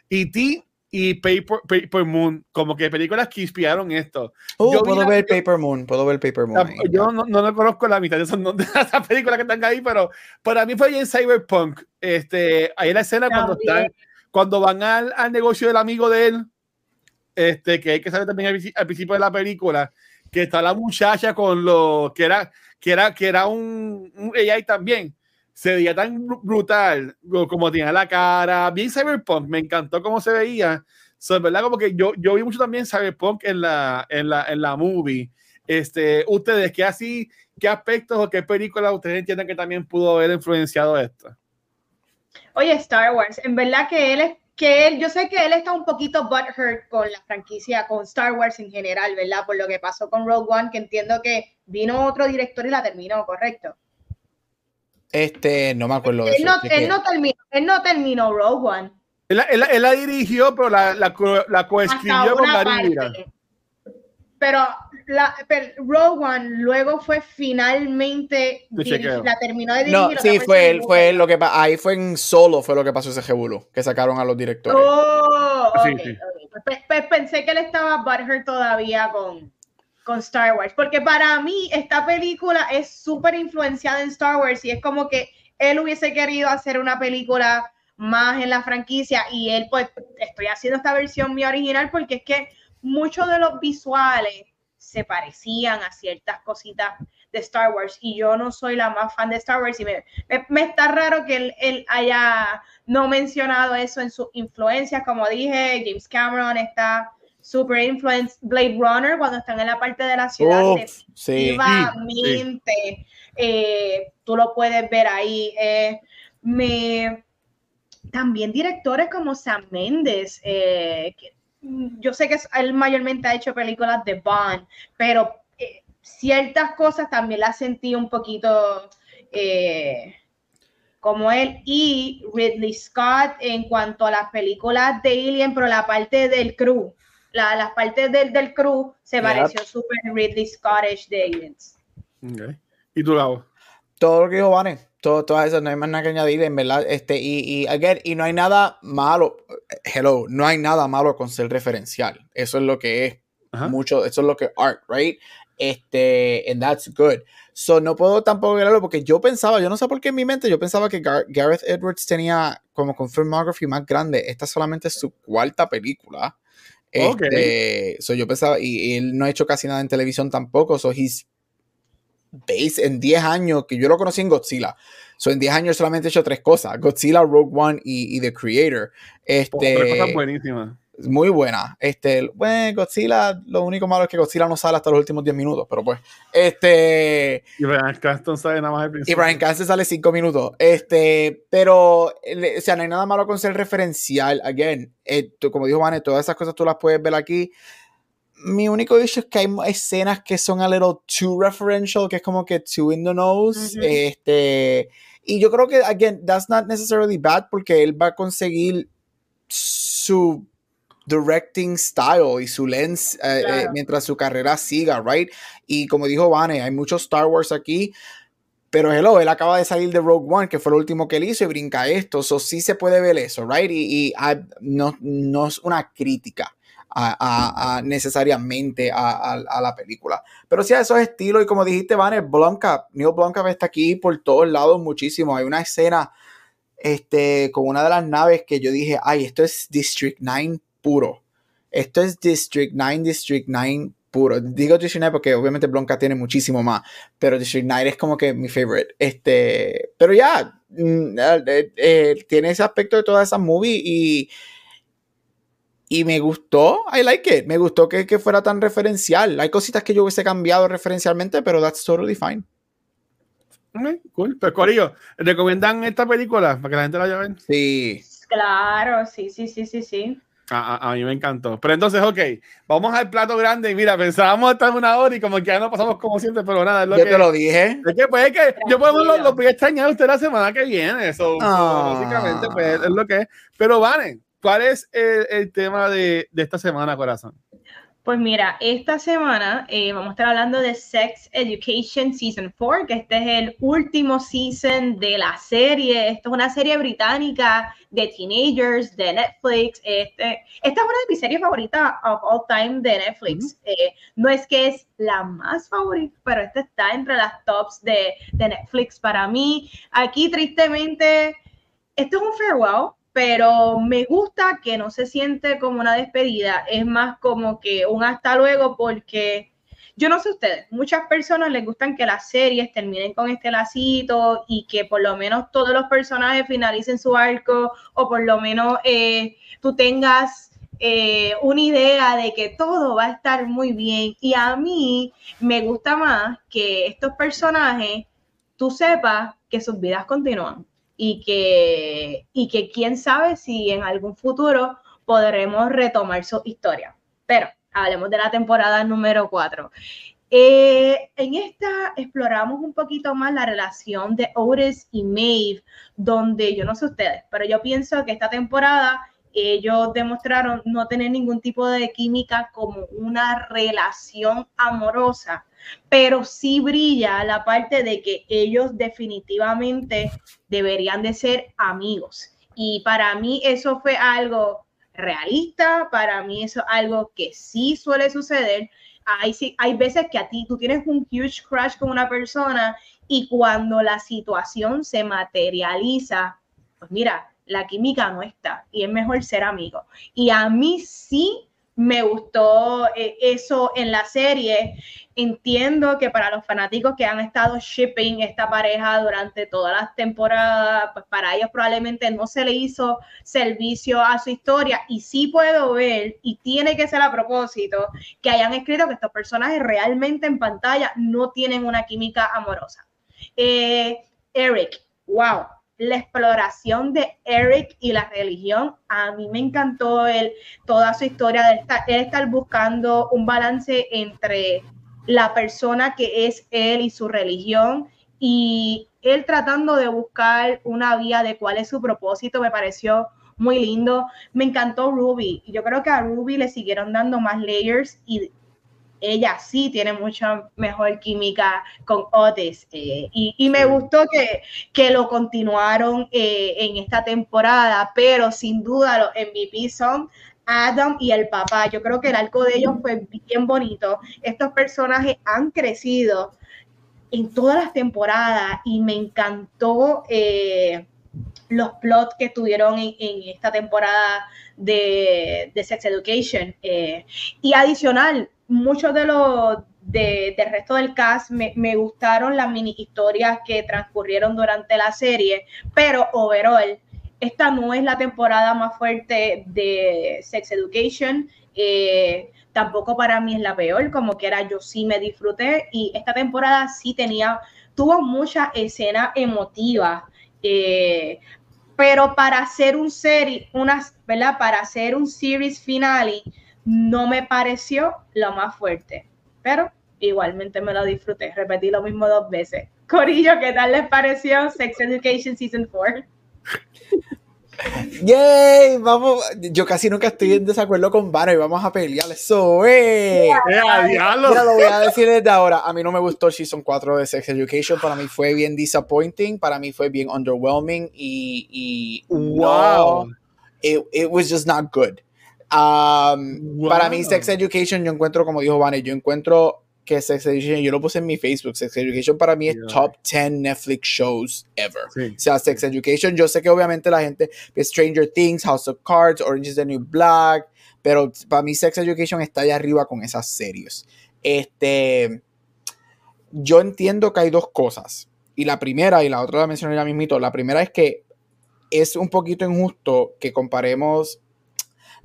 E.T. y Paper, Moon, como que películas que inspiraron esto. Oh, yo puedo ver Paper Moon, puedo ver Paper Moon. yo no, no, conozco la mitad de esas, películas que están ahí, pero para mí fue bien Cyberpunk. Este, ahí la escena cuando están, cuando van al, al, negocio del amigo de él, este, que hay que saber también al, principio de la película, que está la muchacha con lo que era, que era, que era un, un AI también se veía tan brutal como tenía la cara, bien cyberpunk, me encantó cómo se veía. ¿verdad? Como que yo, yo vi mucho también cyberpunk en la, en la, en la movie. Este, ustedes, ¿qué así, qué aspectos o qué películas ustedes entienden que también pudo haber influenciado esto? Oye, Star Wars, en verdad que él es que él, yo sé que él está un poquito butthurt con la franquicia, con Star Wars en general, ¿verdad? Por lo que pasó con Rogue One, que entiendo que vino otro director y la terminó, ¿correcto? Este, no me acuerdo de él No, él, no terminó, él no terminó Rogue One. Él, él, la dirigió, pero la, la, la coescribió con Gary pero, la, pero Rogue One luego fue finalmente la terminó de dirigir. No, sí, fue él, fue él lo que ahí fue en solo fue lo que pasó ese jebulo, que sacaron a los directores. Oh, okay, sí, Pues, pues, pensé que él estaba butthurt todavía con con Star Wars, porque para mí esta película es súper influenciada en Star Wars y es como que él hubiese querido hacer una película más en la franquicia y él pues estoy haciendo esta versión mi original porque es que muchos de los visuales se parecían a ciertas cositas de Star Wars y yo no soy la más fan de Star Wars y me, me, está raro que él, él, haya no mencionado eso en sus influencias, como dije, James Cameron está super influence Blade Runner cuando están en la parte de la ciudad efectivamente eh, tú lo puedes ver ahí. Eh, me también directores como Sam Mendes eh, yo sé que él mayormente ha hecho películas de Bond pero ciertas cosas también las sentí un poquito como él y Ridley Scott en cuanto a las películas de Alien, pero la parte del crew, la, las partes del, del crew se pareció súper Ridley Scottish de Aliens. Okay. ¿Y tú, Lau? Todo lo que dijo Vane, todo, todas esas, no hay más nada que añadir, en verdad. Este, y, y, again, y no hay nada malo, hello, no hay nada malo con ser referencial. Eso es lo que es. Mucho, eso es lo que es art, right? Este, and that's good. So, no puedo tampoco verlo porque yo pensaba, yo no sé por qué en mi mente, yo pensaba que Gareth Edwards tenía como con filmography más grande. Esta solamente es su cuarta película. Este, so yo pensaba, y, él no ha hecho casi nada en televisión tampoco, so he's based en 10 años, que yo lo conocí en Godzilla. So en 10 años solamente he hecho tres cosas: Godzilla, Rogue One y, y The Creator. Este, tres cosas buenísimas muy buena. Este, bueno, Godzilla, lo único malo es que Godzilla no sale hasta los últimos 10 minutos, pero pues, este... Y Brian Cranston sale nada más al principio. Y Brian Cranston sale 5 minutos. Este, pero, o sea, no hay nada malo con ser referencial. Again, eh, como dijo Vane, todas esas cosas tú las puedes ver aquí. Mi único issue es que hay escenas que son a little too referential, que es como que too in the nose. Este, y yo creo que, again, that's not necessarily bad porque él va a conseguir su directing style y su lens eh, eh, mientras su carrera siga, right? Y como dijo Vane, hay muchos Star Wars aquí, pero hello, él acaba de salir de Rogue One, que fue lo último que él hizo, y brinca esto, so sí se puede ver eso, right? Y, ah, no, no, es una crítica. A, necesariamente a, la película. Pero sí a esos estilos, y como dijiste, Vane, Blomkamp, Neil Blomkamp está aquí por todos lados muchísimo. Hay una escena este, con una de las naves que yo dije, ay, esto es District 9 puro. Esto es District 9, District 9 puro. Digo District 9 porque obviamente Blanca tiene muchísimo más, pero District 9 es como que mi favorite. Este, pero ya, mm, eh, eh, tiene ese aspecto de toda esa movie y, y me gustó, I like it. Me gustó que, que, fuera tan referencial. Hay cositas que yo hubiese cambiado referencialmente, pero that's totally fine. cool. Pues Corillo, ¿recomiendan esta película para que la gente la vaya Sí. Claro, sí, sí, sí, sí, sí. A, a, mí me encantó. Pero entonces, ok, vamos al plato grande y mira, pensábamos estar una hora y como que ya no pasamos como siempre, pero nada, es lo yo que... te lo dije. Es que pues es que yo podemos lo, lo voy a extrañar a usted la semana que viene, eso ah. básicamente pues es lo que es. Pero Vane, ¿cuál es el, el tema de, de, esta semana, corazón? Pues mira, esta semana eh, vamos a estar hablando de Sex Education Season 4, que este es el último season de la serie. Esto es una serie británica de teenagers de Netflix. Este, esta es una de mis series favoritas of all time de Netflix. Eh, no es que es la más favorita, pero esta está entre las tops de, de Netflix para mí. Aquí, tristemente, esto es un farewell pero me gusta que no se siente como una despedida, es más como que un hasta luego porque yo no sé ustedes, muchas personas les gustan que las series terminen con este lacito y que por lo menos todos los personajes finalicen su arco o por lo menos eh, tú tengas eh, una idea de que todo va a estar muy bien. Y a mí me gusta más que estos personajes, tú sepas que sus vidas continúan y que, y que quién sabe si en algún futuro podremos retomar su historia. Pero hablemos de la temporada número 4. Eh, en esta exploramos un poquito más la relación de Otis y Maeve, donde yo no sé ustedes, pero yo pienso que esta temporada ellos demostraron no tener ningún tipo de química como una relación amorosa, pero sí brilla la parte de que ellos definitivamente deberían de ser amigos. Y para mí eso fue algo realista, para mí eso es algo que sí suele suceder. Hay, hay veces que a ti tú tienes un huge crush con una persona y cuando la situación se materializa, pues mira, la química no está y es mejor ser amigo. Y a mí sí me gustó eh, eso en la serie. Entiendo que para los fanáticos que han estado shipping esta pareja durante todas las temporadas, pues para ellos probablemente no se le hizo servicio a su historia y sí puedo ver, y tiene que ser a propósito, que hayan escrito que estos personajes realmente en pantalla no tienen una química amorosa. Eh, Eric, wow, la exploración de Eric y la religión. A mí me encantó él, toda su historia de estar, estar buscando un balance entre la persona que es él y su religión y él tratando de buscar una vía de cuál es su propósito, me pareció muy lindo. Me encantó Ruby. Yo creo que a Ruby le siguieron dando más layers y ella sí tiene mucha mejor química con Otis. Eh, y, me gustó que, que lo continuaron eh, en esta temporada, pero sin duda los MVP son Adam y el papá. Yo creo que el arco de ellos fue bien bonito. Estos personajes han crecido en todas las temporadas y me encantó eh, los plots que tuvieron en, esta temporada de, Sex Education. y adicional, muchos de los de, del resto del cast me, gustaron las mini historias que transcurrieron durante la serie, pero overall, esta no es la temporada más fuerte de Sex Education. Eh, tampoco para mí es la peor, como que era yo sí me disfruté y esta temporada sí tenía, tuvo mucha escena emotiva, eh, pero para hacer un serie, una, ¿verdad? Para hacer un series finale, no me pareció lo más fuerte, pero igualmente me lo disfruté. Repetí lo mismo dos veces. Corillo, ¿qué tal les pareció Sex Education Season 4? Yay, vamos, yo casi nunca estoy en desacuerdo con Vano y vamos a pelear. Eso, eh. Mira, lo voy a decir desde ahora. A mí no me gustó Season 4 de Sex Education. Para mí fue bien disappointing. Para mí fue bien underwhelming. Y, wow. it, it was just not good. Um, para mí, Sex Education, yo encuentro, como dijo Vane, yo encuentro que Sex Education, yo lo puse en mi Facebook, Sex Education para mí es top 10 Netflix shows ever. O sea, Sex Education, yo sé que obviamente la gente, Stranger Things, House of Cards, Orange is the New Black, pero para mí Sex Education está allá arriba con esas series. Este, yo entiendo que hay dos cosas. Y la primera, y la otra la mencioné ya mismito, la primera es que es un poquito injusto que comparemos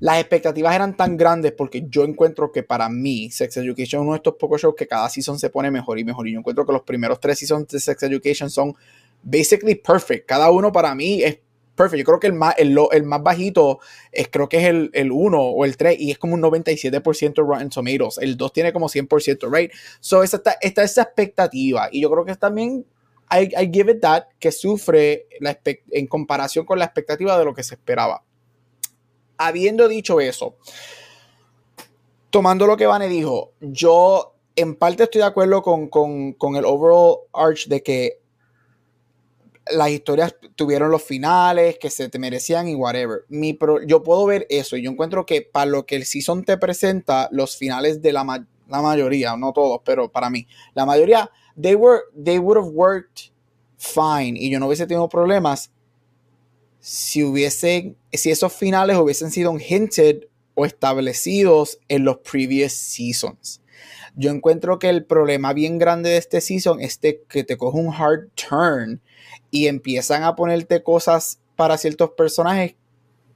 las expectativas eran tan grandes porque yo encuentro que para mí Sex Education es uno de estos pocos shows que cada season se pone mejor y mejor. Y yo encuentro que los primeros tres seasons de Sex Education son basically perfect. Cada uno para mí es perfect. Yo creo que el más, el, más bajito es, creo que es el, el 1 o el 3 y es como un 97% Rotten Tomatoes. El 2 tiene como 100%, right? So, esta, está esa expectativa. Y yo creo que también I, I give it that que sufre la en comparación con la expectativa de lo que se esperaba habiendo dicho eso, tomando lo que Vane dijo, yo en parte estoy de acuerdo con, con el overall arch de que las historias tuvieron los finales que se te merecían y whatever. Mi yo puedo ver eso y yo encuentro que para lo que el season te presenta, los finales de la, la mayoría, no todos, pero para mí, la mayoría, they, were, they would have worked fine y yo no hubiese tenido problemas si hubiesen, si esos finales hubiesen sido hinted o establecidos en los previous seasons. Yo encuentro que el problema bien grande de este season es que te coge un hard turn y empiezan a ponerte cosas para ciertos personajes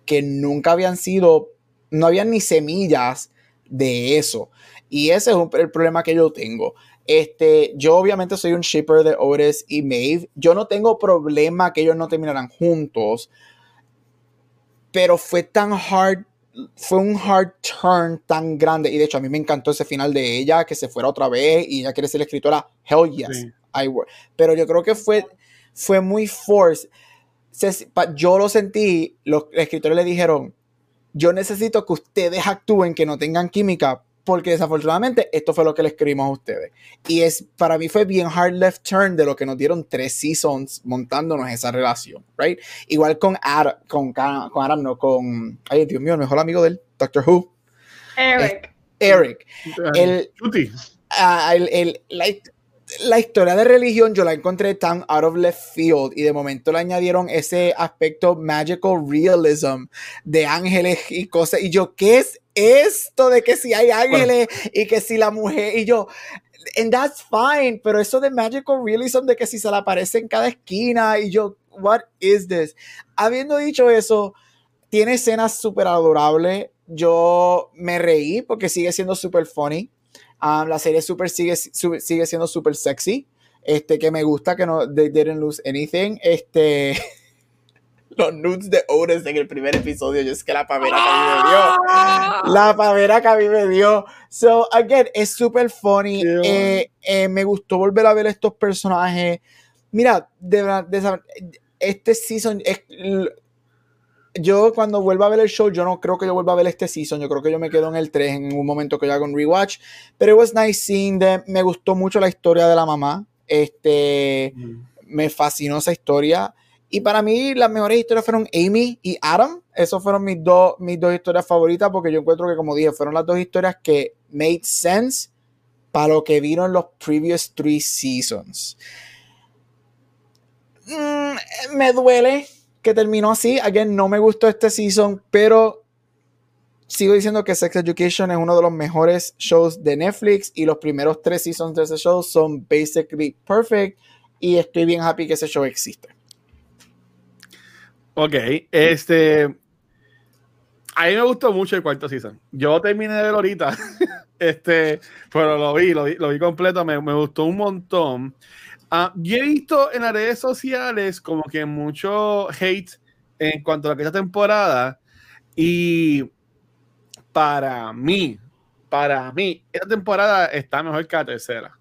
que nunca habían sido, no habían ni semillas de eso. Y ese es el problema que yo tengo. Este, yo obviamente soy un shipper de Otis y Maeve. Yo no tengo problema que ellos no terminaran juntos. Pero fue tan hard, fue un hard turn tan grande. Y de hecho, a mí me encantó ese final de ella, que se fuera otra vez y ella quiere ser escritora. Hell yes. I Pero yo creo que fue fue muy force. yo lo sentí, los escritores le dijeron, yo necesito que ustedes actúen, que no tengan química, porque desafortunadamente esto fue lo que le escribimos a ustedes. Y es, para mí fue bien hard left turn de lo que nos dieron tres seasons montándonos esa relación, right? Igual con Adam, con, con Adam, no, con, ay Dios mío, el mejor amigo del Doctor Who. Eric. Eric. El, uh, el, el, la historia de religión yo la encontré tan out of left field y de momento le añadieron ese aspecto magical realism de ángeles y cosas. Y yo, ¿qué es esto de que si hay ángeles y que si la mujer y yo, and that's fine, pero eso de magical realism de que si se le aparece en cada esquina y yo, what is this? Habiendo dicho eso, tiene escenas súper adorables, yo me reí porque sigue siendo súper funny Um, la serie super sigue, sigue siendo súper sexy. Este, que me gusta que no they didn't lose anything. Este. los nudes de Otis en el primer episodio. Yo es que la pavera que a mí me dio. ¡Ah! La pavera que a mí me dio. So, again, es súper funny. Eh, eh, me gustó volver a ver estos personajes. Mira, de verdad, este season es yo cuando vuelva a ver el show, yo no creo que yo vuelva a ver este season. Yo creo que yo me quedo en el 3 en un momento que yo hago un rewatch. Pero it was nice seeing them. Me gustó mucho la historia de la mamá. Este, mm. me fascinó esa historia. Y para mí las mejores historias fueron Amy y Adam. Esas fueron mis, dos mis dos historias favoritas porque yo encuentro que, como dije, fueron las dos historias que made sense para lo que vino en los previous three seasons. Mm, me duele que terminó así. Again, no me gustó este season, pero sigo diciendo que Sex Education es uno de los mejores shows de Netflix y los primeros tres seasons de ese show son basically perfect y estoy bien happy que ese show existe. Ok, este. A mí me gustó mucho el cuarto season. Yo terminé de ver ahorita, este, pero lo vi, lo vi, lo vi completo, me gustó un montón. Uh, yo he visto en las redes sociales como que mucho hate en cuanto a la que esta temporada y para mí, para mí, esta temporada está mejor que la tercera.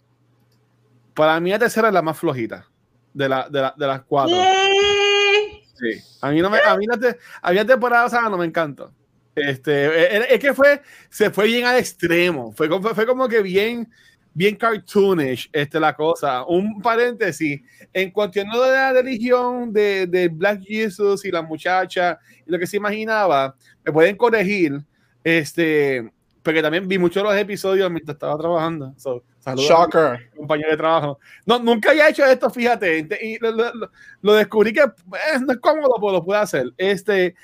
Para mí la tercera es la más flojita de, la, de, la, de las cuatro. Sí, a mí, no me, a mí la, a mí la temporada o no me encanta. Este, e, e, es, que fue, se fue bien al extremo, fue, fue como que bien, bien cartoonish este, la cosa. Un paréntesis, en cuanto a de la religión de, de, Black Jesus y la muchacha y lo que se imaginaba, me pueden corregir, este, porque también vi muchos de los episodios mientras estaba trabajando. So, Shocker. compañero de trabajo. No, nunca había hecho esto, fíjate, y lo, descubrí que eh, no es cómodo, pero lo puedo hacer. Este,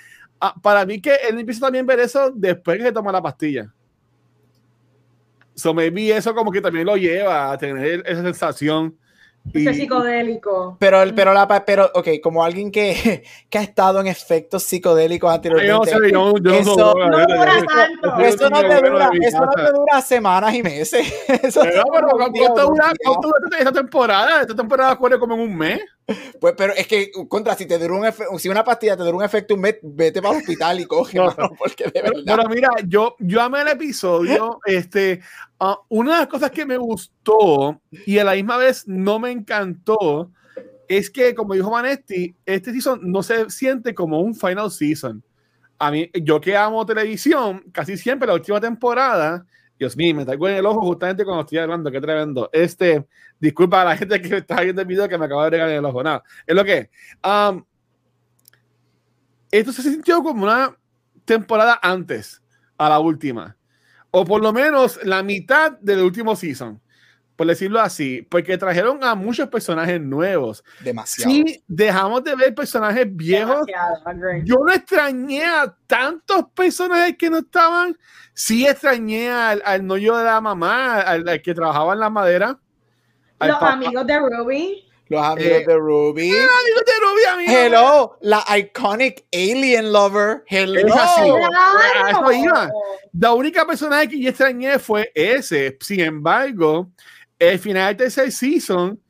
ah, para mí que él empieza también a ver eso después que toma la pastilla. So maybe eso como que también lo lleva a tener esa sensación. Ese psicodélico. Pero, pero, la, pero, ok, como alguien que, que ha estado en efectos psicodélicos anteriormente. eso, no, dura tanto. Eso no, te dura, eso no te dura semanas y meses. Eso pero, pero, ¿cuánto dura, esta temporada? Esta temporada ocurre como en un mes. Pues, pero es que, contra, si te dura un si una pastilla te dura un efecto un mes, vete para el hospital y coge, porque de verdad. Pero, mira, yo, yo amé el episodio. este, uh, una de las cosas que me gustó y a la misma vez no me encantó es que, como dijo Manetti, este season no se siente como un final season. a mí, yo que amo televisión, casi siempre la última temporada, Dios mío, me traigo en el ojo justamente cuando estoy hablando, qué tremendo. Este, disculpa a la gente que está viendo el video que me acaba de regalar en el ojo, nada, es lo que um, esto se sintió como una temporada antes a la última, o por lo menos la mitad del último season por decirlo así, porque trajeron a muchos personajes nuevos. Demasiado. Sí, dejamos de ver personajes viejos. Yo no extrañé a tantos personajes que no estaban. Sí extrañé al, al novio de la mamá, al, que trabajaba en la madera. Los amigos de Ruby. Los amigos eh, de Ruby. Los amigos de Ruby, amigos. Hello, la iconic alien lover. Hello. Es así. Claro. iba. La única personaje que yo extrañé fue ese. Sin embargo, el final del tercer season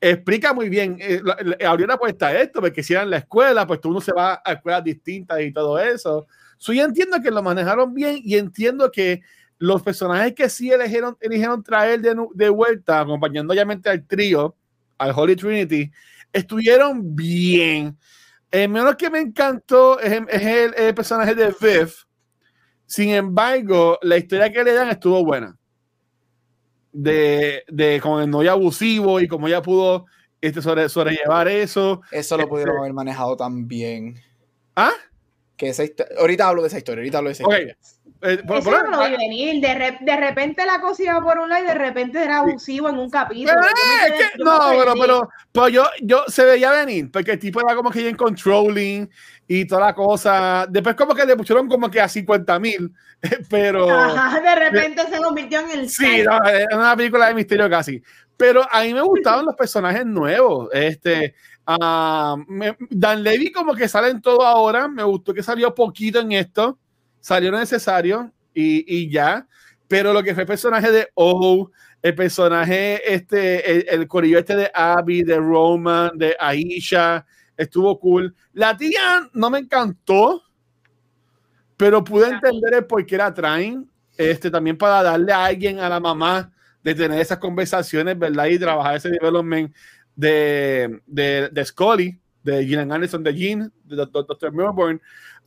explica muy bien, eh, abrió la puesta esto, porque si era en la escuela, pues uno se va a escuelas distintas y todo eso. So, yo entiendo que lo manejaron bien y entiendo que los personajes que sí eligieron, eligieron traer de, de vuelta, acompañando obviamente al trío, al Holy Trinity, estuvieron bien. El menos que me encantó es, el, el, personaje de Viv. Sin embargo, la historia que le dan estuvo buena de, de con el novio abusivo y cómo ella pudo este, sobre, sobrellevar eso. Eso lo pudieron este haber manejado también. ¿Ah? Que esa ahorita hablo de esa historia, ahorita hablo de esa historia. Eh, por, Eso no vi venir. De, de, repente la cosa iba por un lado y de repente era abusivo en un capítulo. no, pero, pero, pero, yo, yo se veía venir, porque el tipo era como que en controlling y toda la cosa. Después como que le pusieron como que a 50 mil, pero... de repente se convirtió en el... Sí, no, es una película de misterio casi. Pero a mí me gustaban los personajes nuevos. Este, uh, Dan Levy como que sale en todo ahora. Me gustó que salió poquito en esto. Salió necesario y, y ya. Pero lo que fue el personaje de Oh, el personaje, este, el, el corillo este de Abby, de Roman, de Aisha, estuvo cool. La tía no me encantó, pero pude entender el por qué la traen. Este, también para darle a alguien, a la mamá, de tener esas conversaciones, ¿verdad? Y trabajar ese development de, de, de Scully, de Gillian Anderson, de Jean, de Dr. Melbourne.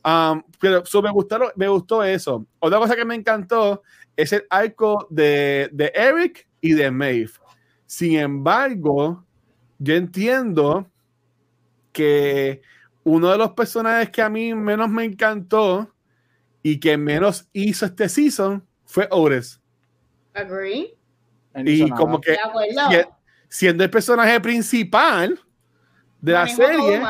Um, pero me, gustaron, me gustó eso. Otra cosa que me encantó es el arco de, de Eric y de Maeve. Sin embargo, yo entiendo que uno de los personajes que a mí menos me encantó y que menos hizo este season fue Ores. Agree. Y como que siendo el personaje principal de la serie,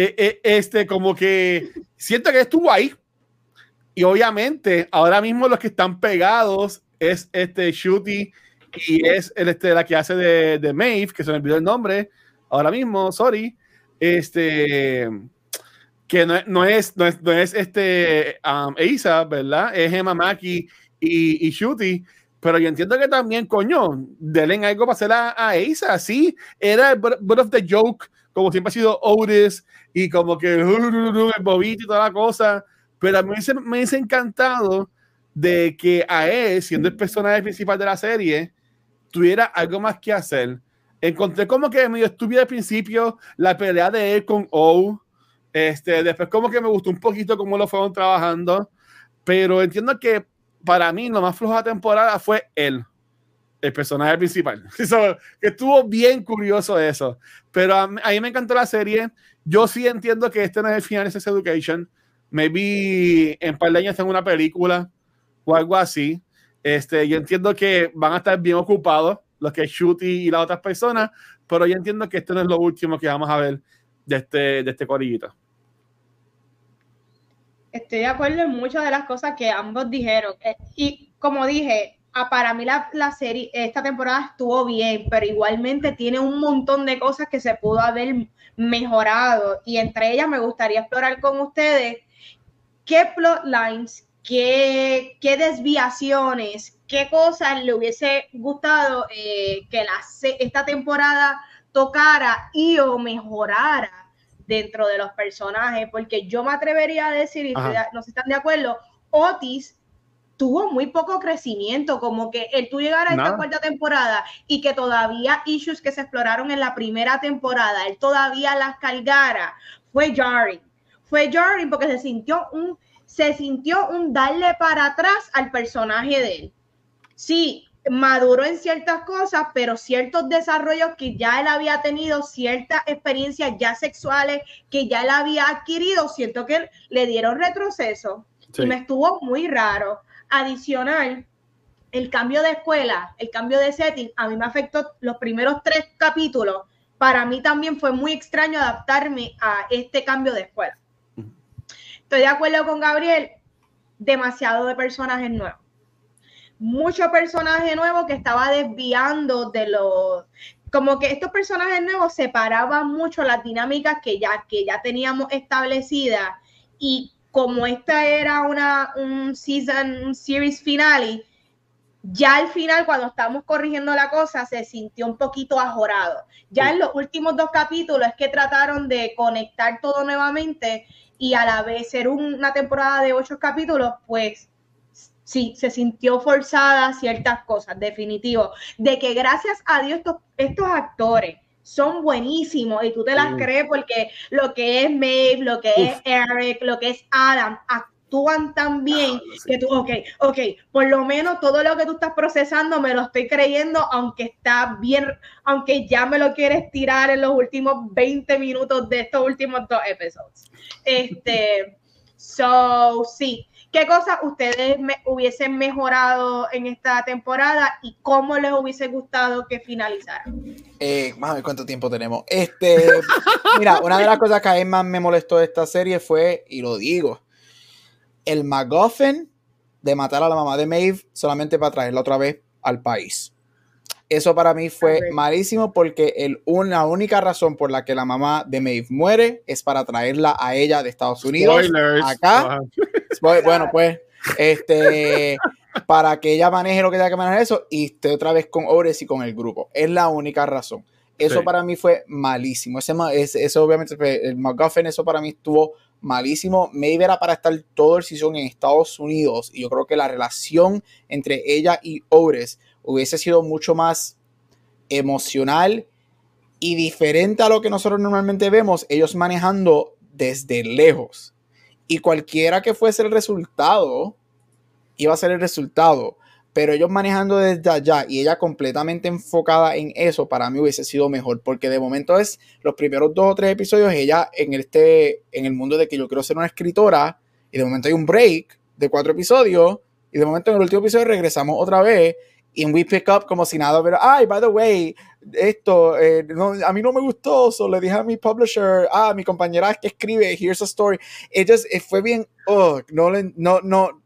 eh, eh, este como que siento que estuvo ahí. Y obviamente, ahora mismo los que están pegados es este Shooty y es el, este, la que hace de, de Maeve, que se me olvidó el nombre, ahora mismo, sorry, este, que no, no, es, no, es, no es este um, Eisa, ¿verdad? Es Emma Maki y, y Shuti, pero yo entiendo que también, coño, denle algo para hacer a, a Eisa, sí, era el of the joke, como siempre ha sido Otis, y como que el bobito y toda la cosa, pero a mí me, me ha encantado de que a él, siendo el personaje principal de la serie, tuviera algo más que hacer encontré como que medio estúpida al principio la pelea de él con O. Este, después como que me gustó un poquito cómo lo fueron trabajando, pero entiendo que para mí lo más la temporada fue él, el personaje principal. Eso, estuvo bien curioso eso. Pero a, mí me encantó la serie. Yo sí entiendo que este no es el final de Sex Education. Maybe en par de años tengo una película o algo así. Este, yo entiendo que van a estar bien ocupados los que es Shooty y las otras personas, pero yo entiendo que esto no es lo último que vamos a ver de este, de este corillito. Estoy de acuerdo en muchas de las cosas que ambos dijeron. Eh, y como dije, para mí la, la, serie, esta temporada estuvo bien, pero igualmente tiene un montón de cosas que se pudo haber mejorado. Y entre ellas me gustaría explorar con ustedes qué plot lines, qué, qué desviaciones, qué cosas le hubiese gustado eh, que la, esta temporada tocara y o mejorara dentro de los personajes, porque yo me atrevería a decir, y no se están de acuerdo, Otis tuvo muy poco crecimiento, como que el tú llegar a esta cuarta temporada y que todavía issues que se exploraron en la primera temporada, él todavía las cargara, fue jarring fue Jordan porque se sintió un, se sintió un darle para atrás al personaje de él. Sí, maduró en ciertas cosas, pero ciertos desarrollos que ya él había tenido, ciertas experiencias ya sexuales que ya él había adquirido, siento que le dieron retroceso y me estuvo muy raro. Adicional, el cambio de escuela, el cambio de setting, a mí me afectó los primeros tres capítulos. Para mí también fue muy extraño adaptarme a este cambio de escuela. Estoy de acuerdo con Gabriel, demasiado de personajes nuevos mucho personaje nuevo que estaba desviando de los como que estos personajes nuevos separaban mucho las dinámicas que ya, que ya teníamos establecidas y como esta era una un season, un series finale, ya al final cuando estábamos corrigiendo la cosa se sintió un poquito ajorado. Ya en los últimos dos capítulos es que trataron de conectar todo nuevamente y a la vez ser una temporada de ocho capítulos, pues sí, se sintió forzada ciertas cosas, definitivo. De que gracias a Dios estos, estos actores son buenísimos y tú te las crees porque lo que es Maeve, lo que es Eric, lo que es Adam, actúan tan bien ah, que tú, ok, ok, por lo menos todo lo que tú estás procesando me lo estoy creyendo, aunque está bien, aunque ya me lo quieres tirar en los últimos 20 minutos de estos últimos dos episodios. Este, so, sí, ¿Qué cosas ustedes me hubiesen mejorado en esta temporada y cómo les hubiese gustado que finalizara? Eh, ver cuánto tiempo tenemos. Este, mira, una de las cosas que a mí más me molestó de esta serie fue, y lo digo, el MacGuffin de matar a la mamá de Maeve solamente para traerla otra vez al país. Eso para mí fue malísimo porque el, una única razón por la que la mamá de Maeve muere es para traerla a ella de Estados Unidos acá. bueno, pues, este, para que ella maneje lo que tenga que manejar eso y esté otra vez con Ores y con el grupo. Es la única razón. Eso para mí fue malísimo. Ese, eso obviamente, el McGuffin, eso para mí estuvo malísimo. Maeve era para estar todo el season en Estados Unidos y yo creo que la relación entre ella y Ores hubiese sido mucho más emocional y diferente a lo que nosotros normalmente vemos, ellos manejando desde lejos. Y cualquiera que fuese el resultado, iba a ser el resultado. Pero ellos manejando desde allá y ella completamente enfocada en eso, para mí hubiese sido mejor. Porque de momento es los primeros dos o tres episodios, ella en, este, en el mundo de que yo quiero ser una escritora, y de momento hay un break de cuatro episodios, y de momento en el último episodio regresamos otra vez y we pick up como si nada, pero, ay, by the way, esto, eh, a mí no me gustó, le dije a mi publisher, ah, mi compañera que escribe, here's a story. Eh, fue bien, oh, no, no, no.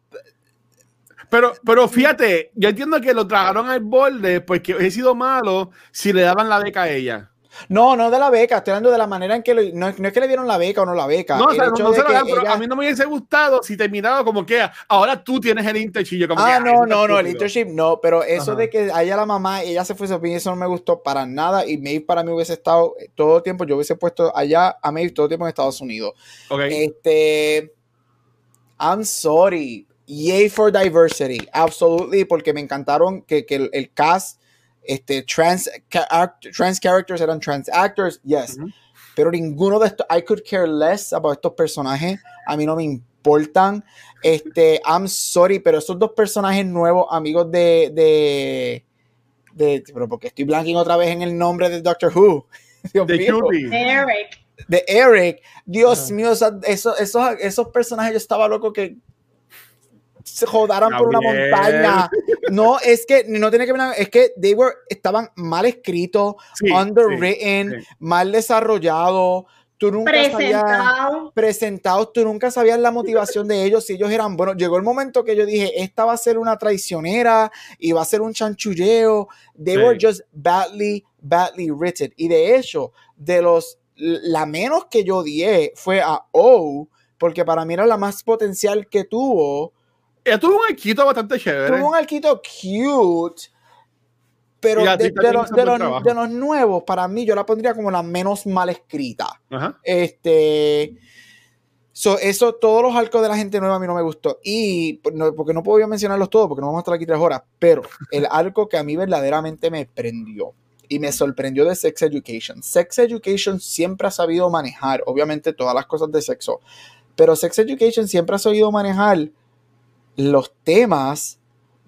Pero, pero fíjate, yo entiendo que lo tragaron al borde porque he sido malo si le daban la beca a ella. No, no de la beca, estoy hablando de la manera en que no, es que le dieron la beca o no la beca. No, a mí no me hubiese gustado si terminaba como que ahora tú tienes el internship. Como ah, no, no, no, el internship no, pero eso de que haya la mamá, ella se fuese a eso no me gustó para nada y Maeve para mí hubiese estado todo el tiempo, yo hubiese puesto allá a Maeve todo el tiempo en Estados Unidos. Este, I'm sorry, yay for diversity, absolutely, porque me encantaron que, que el cast este, trans, trans characters eran trans actors, yes. Pero ninguno de estos, I could care less about estos personajes. A mí no me importan. Este, I'm sorry, pero estos dos personajes nuevos, amigos de, de, de pero porque estoy blanking otra vez en el nombre de Doctor Who. de Eric. De Eric. Dios mío, esos, esos, esos personajes yo estaba loco que se jodaran por una montaña. No, es que no tiene que ver, es que they were, estaban mal escritos, underwritten, mal desarrollados. Tú nunca Presentado. presentados, tú nunca sabías la motivación de ellos, si ellos eran bueno Llegó el momento que yo dije, esta va a ser una traicionera y va a ser un chanchulleo. They were just badly, badly written. Y de hecho, de los, la menos que yo odié fue a O, porque para mí era la más potencial que tuvo ella tuvo un arquito bastante chévere. Tuvo un arquito cute. Pero de, los, nuevos, para mí, yo la pondría como la menos mal escrita. Este. eso, todos los arcos de la gente nueva a mí no me gustó. Y porque no puedo mencionarlos todos, porque no vamos a estar aquí tres horas. Pero el arco que a mí verdaderamente me prendió y me sorprendió de Sex Education. Sex Education siempre ha sabido manejar, obviamente, todas las cosas de sexo, pero Sex Education siempre ha sabido manejar los temas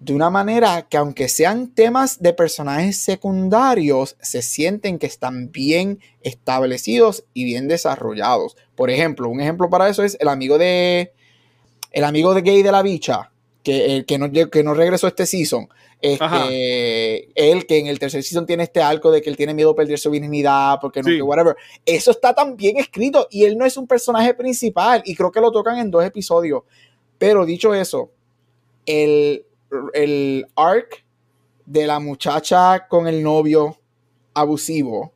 de una manera que aunque sean temas de personajes secundarios, se sienten que están bien establecidos y bien desarrollados. Por ejemplo, un ejemplo para eso es el amigo de el amigo de gay de la bicha, que, el que, no, que no regresó este season. Este, él que en el tercer season tiene este arco de que él tiene miedo a perder su virginidad, porque no, que whatever. Eso está tan bien escrito y él no es un personaje principal y creo que lo tocan en dos episodios. Pero dicho eso, el, el arc de la muchacha con el novio abusivo,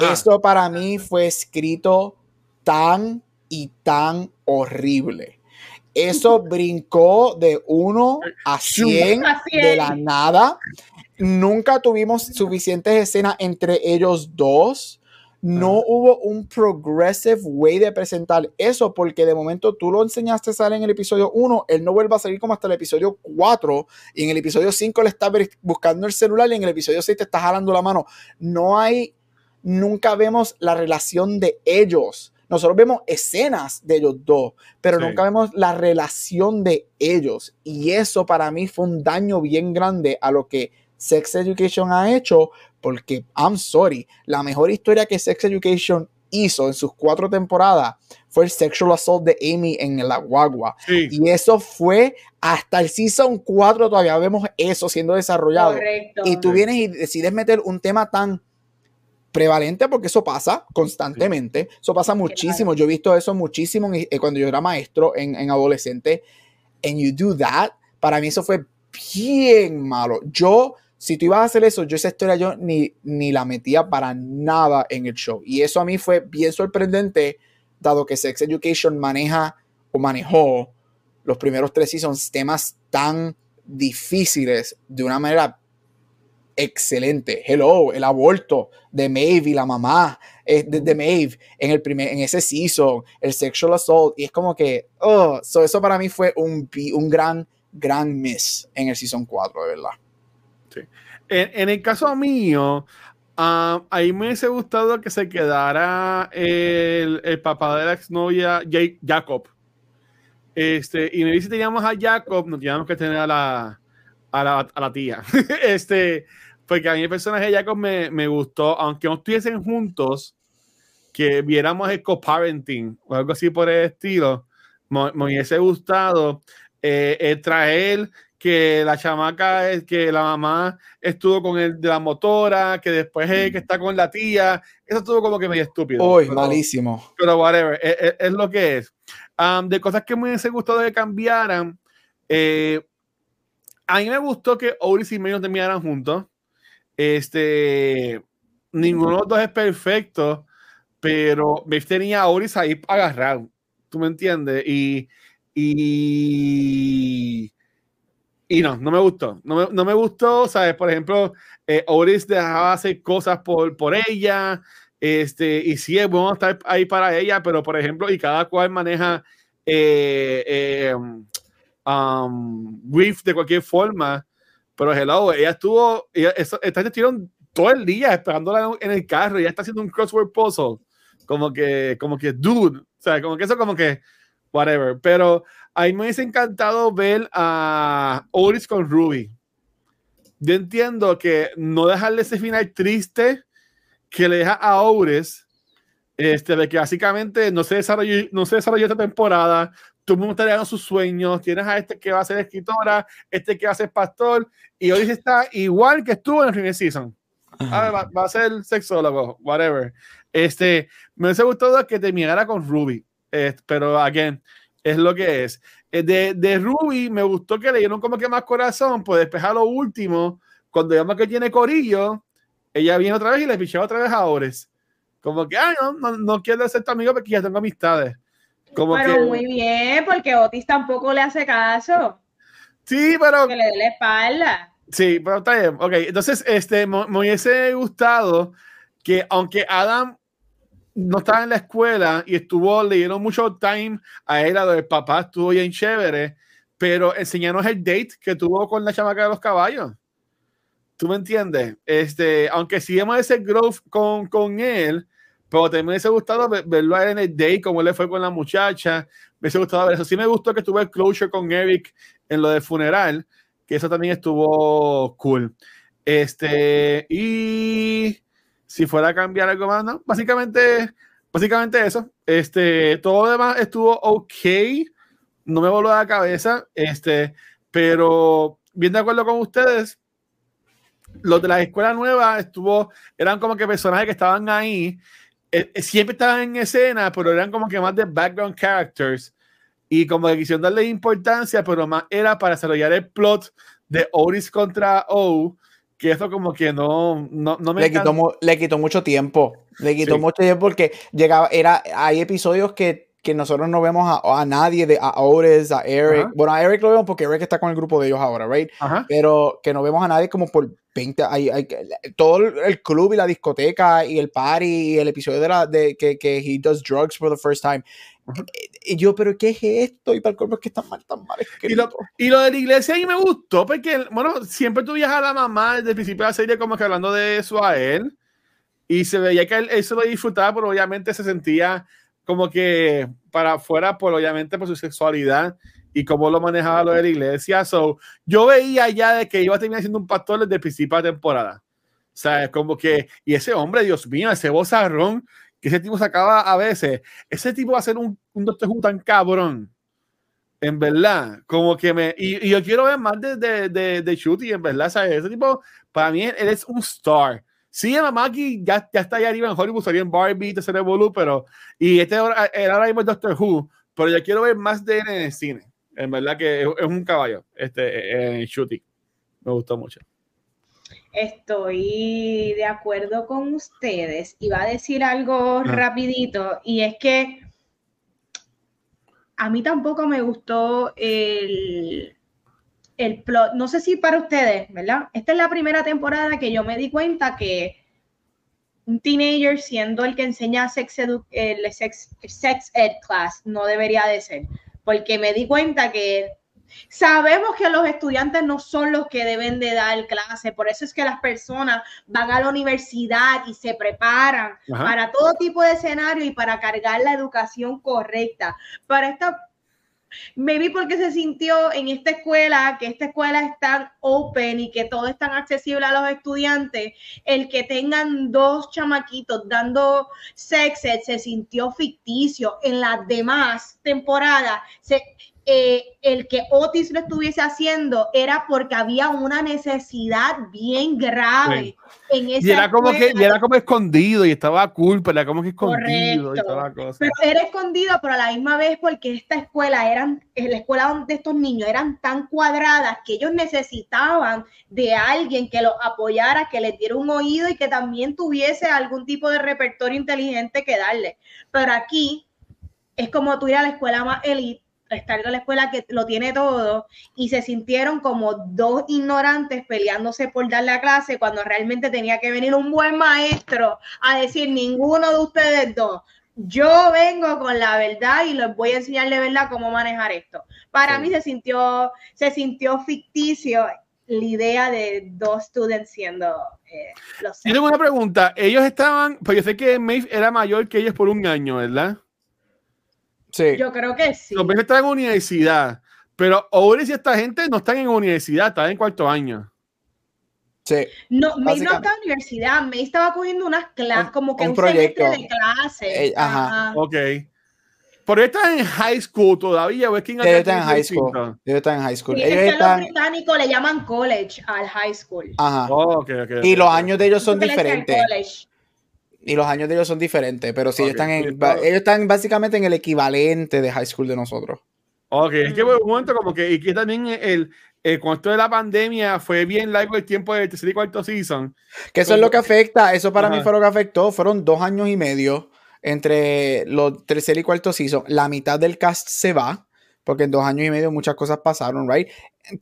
esto para mí fue escrito tan y tan horrible eso brincó de 1 a 100 de la nada. Nunca tuvimos suficientes escenas entre ellos dos. No hubo un progressive way de presentar eso porque de momento tú lo enseñaste a salir en el episodio 1, él no vuelve a salir como hasta el episodio 4 y en el episodio 5 le está buscando el celular y en el episodio 6 te está jalando la mano. No hay, nunca vemos la relación de ellos nosotros vemos escenas de ellos dos, pero nunca vemos la relación de ellos. Y eso para mí fue un daño bien grande a lo que Sex Education ha hecho, porque, I'm sorry, la mejor historia que Sex Education hizo en sus cuatro temporadas fue el sexual assault de Amy en la guagua. Y eso fue hasta el season 4, todavía vemos eso siendo desarrollado. Y tú vienes y decides meter un tema tan prevalente porque eso pasa constantemente, eso pasa muchísimo, yo he visto eso muchísimo eh, cuando yo era maestro en, en adolescente, and you do that, para mí eso fue bien malo. Yo, si tú ibas a hacer eso, yo esa historia yo ni, ni la metía para nada en el show. Y eso a mí fue bien sorprendente, dado que Sex Education maneja o manejó los primeros tres seasons temas tan difíciles de una manera excelente. Hello, el aborto de Maeve y la mamá eh, de, Maeve en, el primer, en ese season, el sexual assault, y es como que, oh, eso para mí fue un, un gran, gran miss en el season 4, de verdad. Sí. En, el caso mío, uh, me hubiese gustado que se quedara el, el papá de la exnovia, Jacob. Este, y me dice teníamos a Jacob, no teníamos que tener a la, a la, a la tía. este, porque a mí el personaje de Jacob me, me gustó, aunque no estuviesen juntos, que viéramos el co-parenting o algo así por el estilo, me, hubiese gustado eh, traer que la chamaca, es que la mamá estuvo con el de la motora, que después es que está con la tía, eso estuvo como que medio estúpido. Uy, malísimo. Pero whatever, es, lo que es. de cosas que me hubiese gustado que cambiaran, eh, a mí me gustó que Oris y May terminaran juntos. Este, ninguno de los dos es perfecto, pero me tenía a Oris ahí agarrado. ¿Tú me entiendes? Y, y, y no, no me gustó. No me, no me gustó, ¿sabes? Por ejemplo, eh, Oris dejaba hacer cosas por, por ella. Este, y sí es bueno estar ahí para ella, pero por ejemplo, y cada cual maneja eh, eh, um, grief de cualquier forma pero hello, ella estuvo, ella, estuvieron todo el día esperándola en el carro ya está haciendo un crossword puzzle. Como que, como que, dude, o sea, como que eso, como que, whatever. Pero a mí me hubiese encantado ver a Oris con Ruby. Yo entiendo que no dejarle ese final triste que le deja a Oris, este, de que básicamente no se desarrolló, no se desarrolló esta temporada, el mundo está sus sueños, tienes a este que va a ser escritora, este que va a ser pastor, y hoy está igual que estuvo en el primer season. va, a ser sexólogo, whatever. Este, me hubiese gustado que terminara con Ruby, pero again, es lo que es. Eh, de, de, Ruby me gustó que le dieron como que más corazón, pues despejar lo último, cuando llama que tiene corillo, ella viene otra vez y le pichó otra vez a Ores. Como que, ay, no, no, no quiero ser tu amigo porque ya tengo amistades pero muy bien, porque Otis tampoco le hace caso. Sí, pero. Que le dé la espalda. Sí, pero está bien. Ok, entonces, este, me, hubiese gustado que, aunque Adam no estaba en la escuela y estuvo, le dieron mucho time a él, a lo del papá, estuvo bien chévere, pero enseñanos el date que tuvo con la chamaca de los caballos. ¿Tú me entiendes? Este, aunque sí hemos ese growth con, con él, pero también me hubiese gustado verlo en el day, como él le fue con la muchacha. Me hubiese gustado ver eso. Sí me gustó que tuve el closure con Eric en lo de funeral, que eso también estuvo cool. Este, y si fuera a cambiar algo más, no, básicamente, básicamente eso. Este, todo lo demás estuvo ok, no me voló la cabeza, este, pero bien de acuerdo con ustedes, los de la escuela nueva estuvo, eran como que personajes que estaban ahí, eh, eh, siempre estaban en escena, pero eran como que más de background characters. Y como que quisieron darle importancia, pero más era para desarrollar el plot de Oris contra O, que eso como que no, no, no me le quitó, le quitó mucho tiempo, le quitó mucho tiempo porque llegaba, era, hay episodios que que nosotros no vemos a, a nadie, de, a a Eric. Bueno, a Eric lo vemos porque Eric está con el grupo de ellos ahora, ¿right? Pero que no vemos a nadie como por 20. Hay, hay, todo el club y la discoteca y el party y el episodio de, la, de que, que he does drugs for the first time. Y yo, pero ¿qué es esto? Y para el cuerpo es que está mal, tan mal y lo, y lo, de la iglesia ahí me gustó porque, bueno, siempre tú a la mamá desde el principio de la serie como que hablando de eso a él. Y se veía que él, él se lo disfrutaba, pero obviamente se sentía como que para afuera, por obviamente por su sexualidad y cómo lo manejaba lo de la iglesia. So, yo veía ya de que iba a terminar siendo un pastor desde el principio de temporada. O sea, es como que, y ese hombre, Dios mío, ese bozarrón que ese tipo sacaba a veces, ese tipo va a ser un, un Doctor Who tan cabrón. En verdad, como que me. Y, yo quiero ver más de, de, de, de Shooty, en verdad, ¿sabes? Ese tipo, para mí, él es un star. Sí, Mamaki ya, ya está ahí arriba en Hollywood, salió en Barbie, te Bolu, pero. Y este era ahora mismo Doctor Who, pero yo quiero ver más de él en el cine. En verdad que es, un caballo, este, en shooting. Me gustó mucho. Estoy de acuerdo con ustedes. Iba a decir algo ah. rapidito, y es que a mí tampoco me gustó el, el plot, no sé si para ustedes, ¿verdad? Esta es la primera temporada que yo me di cuenta que un teenager siendo el que enseña sex, el sex, sex ed class no debería de ser, porque me di cuenta que Sabemos que los estudiantes no son los que deben de dar clase, por eso es que las personas van a la universidad y se preparan para todo tipo de escenario y para cargar la educación correcta. Para esta vi porque se sintió en esta escuela, que esta escuela es tan open y que todo es tan accesible a los estudiantes, el que tengan dos chamaquitos dando sex se sintió ficticio. En las demás temporadas se, eh, el que Otis lo estuviese haciendo era porque había una necesidad bien grave. En esa y era como que era como escondido y estaba culpa, era como que escondido y toda cosa. Pero era escondido, pero a la misma vez porque esta escuela eran, la escuela de estos niños eran tan cuadradas que ellos necesitaban de alguien que los apoyara, que les diera un oído y que también tuviese algún tipo de repertorio inteligente que darle. Pero aquí es como tú ir a la escuela más elite estar en la escuela que lo tiene todo y se sintieron como dos ignorantes peleándose por dar la clase cuando realmente tenía que venir un buen maestro a decir ninguno de ustedes dos. Yo vengo con la verdad y les voy a enseñar de verdad cómo manejar esto. Para mí se sintió, se sintió ficticio la idea de dos students siendo eh, los. Tengo una pregunta. Ellos estaban, pues yo sé que Maeve era mayor que ellos por un año, ¿verdad? Yo creo que sí. Los ves están en universidad, pero Oris y esta gente no están en universidad, están en cuarto año. Sí. No, May no estaba en universidad, May estaba cogiendo unas clases, como que un, proyecto de clase. Eh, ajá. Ok. Pero están en high school todavía, o es que Ellos están en high school. Ellos están en high school. ellos están... Los británicos le llaman college al high school. Ajá. Oh, okay, okay, y los años de ellos son diferentes y los años de ellos son diferentes, pero sí, ellos, están en, ellos están básicamente en el equivalente de high school de nosotros. Ok, es que un momento como que, y que también el, el, con esto de la pandemia fue bien largo el tiempo del tercer y cuarto season. Que eso es lo que afecta, eso para mí fue lo que afectó, fueron dos años y medio entre los tercer y cuarto season, la mitad del cast se va, porque en dos años y medio muchas cosas pasaron, right?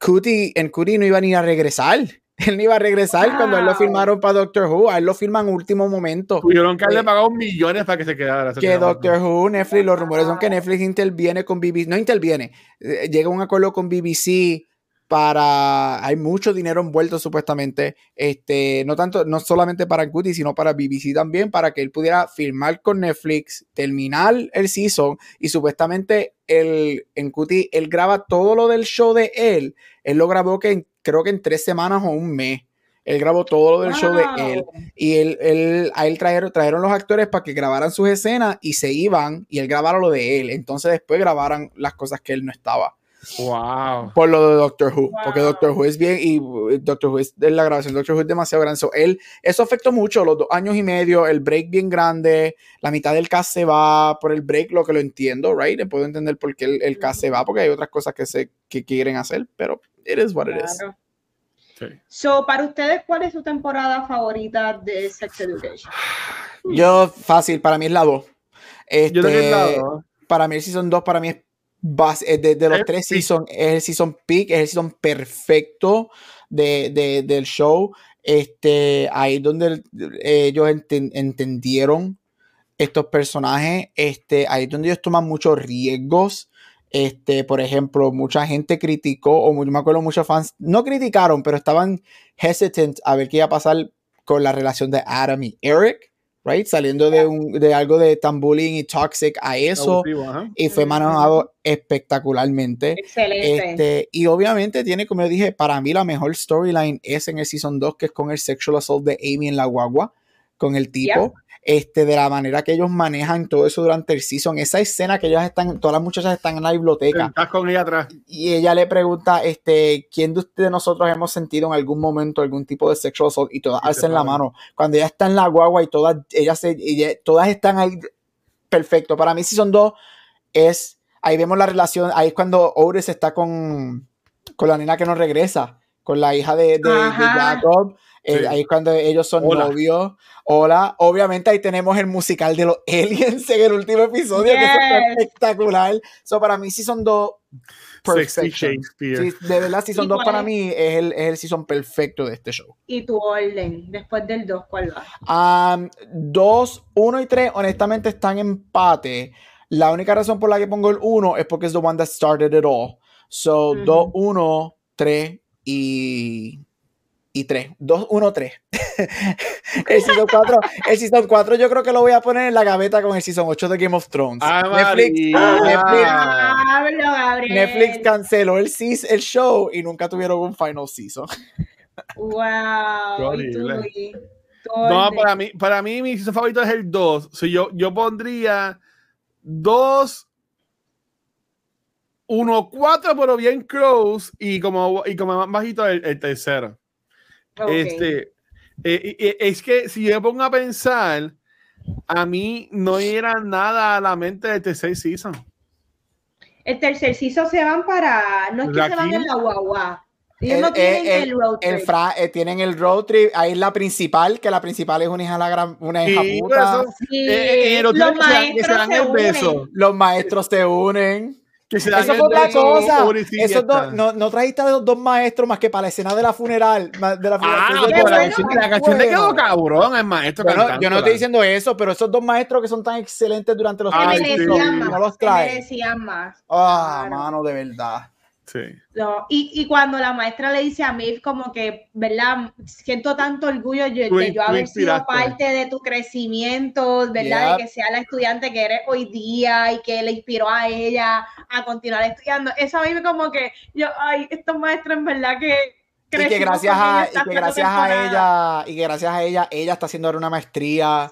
Cutie, en Cutie no iban a ir a regresar. Él no iba a regresar cuando él lo firmaron para Doctor Who. A él lo firman en último momento. Tuvieron que haberle eh, pagado millones para que se quedara. Que Doctor Who, Netflix, los rumores son que Netflix interviene con BBC. No interviene. Eh, llega a un acuerdo con BBC para hay mucho dinero envuelto supuestamente este no tanto no solamente para Cutie sino para BBC también para que él pudiera firmar con Netflix terminar el season y supuestamente el, en Cutie él graba todo lo del show de él él lo grabó que creo que en tres semanas o un mes él grabó todo lo del show de él y él, él, a él trajeron, trajeron los actores para que grabaran sus escenas y se iban y él grabara lo de él entonces después grabaran las cosas que él no estaba Wow. Por lo de Doctor Who. Porque Doctor Who es bien y uh, Doctor Who es la grabación. Doctor Who es demasiado grande. él, eso afectó mucho, los dos años y medio, el break bien grande, la mitad del cast se va por el break, lo que lo entiendo, right? Puedo entender por qué el, el cast se va, porque hay otras cosas que, se, que quieren hacer, pero it is what it is. So, para ustedes, ¿cuál es su temporada favorita de Sex Education? Yo, fácil, para mí es la 2. Este, Para mí el Season 2 para mí es eh, de, de, los tres seasons, es el season peak, es el season perfecto de, de, del show. Este, ahí es donde ellos entendieron estos personajes. Este, ahí es donde ellos toman muchos riesgos. Este, por ejemplo, mucha gente criticó, o me acuerdo muchos fans, no criticaron, pero estaban hesitant a ver qué iba a pasar con la relación de Adam y Eric right? Saliendo de, un, de algo de tan bullying y toxic a eso. y fue manejado espectacularmente. Excelente. Este, y obviamente tiene, como yo dije, para mí la mejor storyline es en el Season 2, que es con el sexual assault de Amy en la guagua, con el tipo este, de la manera que ellos manejan todo eso durante el season. Esa escena que ellas están, todas las muchachas están en la biblioteca. Estás con ella atrás. Y ella le pregunta, este, ¿quién de ustedes nosotros hemos sentido en algún momento algún tipo de sexual assault? Y todas alzan la mano. Cuando ella está en la guagua y todas, ellas se, todas están ahí, perfecto. Para mí season 2 es, ahí vemos la relación, ahí es cuando Oris está con, con la nena que no regresa, con la hija de, de, de Jacob eh, ahí cuando ellos son novios. Hola. Obviamente ahí tenemos el musical de los aliens en el último episodio, que es espectacular. So, para mí, Season 2 Shakespeare. de verdad, Season 2 para mí es el, es el season perfecto de este show. ¿Y tu orden después del 2 cuál va? 2, 1 y 3 honestamente están en empate. La única razón por la que pongo el 1 es porque es the one that started it all. So, 2, 1, 3 y y 3. 2, 1, 3. el Season 4, el Season 4 yo creo que lo voy a poner en la gaveta con el Season 8 de Game of Thrones. Ah, Netflix, Netflix, Netflix, canceló el, el show y nunca tuvieron un final season. Wow. no, para mí, para mí mi season favorito es el 2. So, yo, yo pondría 2 1, 4, pero bien close y como, y como más bajito el, el tercero. Este, eh, es que si yo me pongo a pensar, a mí no era nada a la mente del tercer season. El tercer season se van para. No es que se van en la guagua. Ellos no tienen el, road trip. Eh, tienen el road trip. Ahí es la principal, que la principal es una hija, la gran, una hija puta. Eh, los, maestros se unen. los maestros se unen. Eso fue otra cosa. Eso no, no trajiste a los dos maestros más que para la escena de la funeral. De la, ah, la, canción le quedó cabrón el maestro. yo no estoy diciendo eso, pero esos dos maestros que son tan excelentes durante los años no los trae. más. Ah, mano, de verdad. Sí. No, y, y, cuando la maestra le dice a Mif como que, ¿verdad? Siento tanto orgullo de yo haber sido parte de tu crecimiento, ¿verdad? De que sea la estudiante que eres hoy día y que le inspiró a ella a continuar estudiando. Eso a mí como que yo, ay, estos maestros en verdad que... Y que gracias a, y que gracias a ella y que gracias a ella ella está haciendo ahora una maestría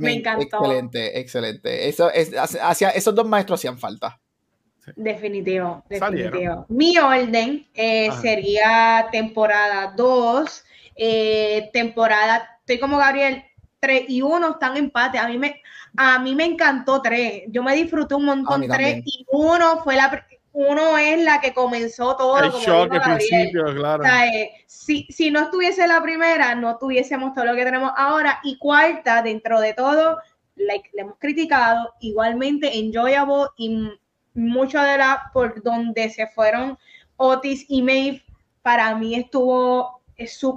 me, encantó excelente excelente eso es hacia esos dos maestros hacían falta Definitivo, definitivo. Mi orden eh, sería temporada 2, eh, temporada, estoy como Gabriel, 3 y 1 están en empate. A mí me, a mí me encantó 3, yo me disfruté un montón 3 y 1 fue la uno es la que comenzó todo. El shock principio, claro. Eh, si, si no estuviese la primera, no tuviésemos todo lo que tenemos ahora. Y cuarta, dentro de todo, like, le hemos criticado, igualmente enjoyable y mucho de la por donde se fueron Otis y Maeve, para mí estuvo,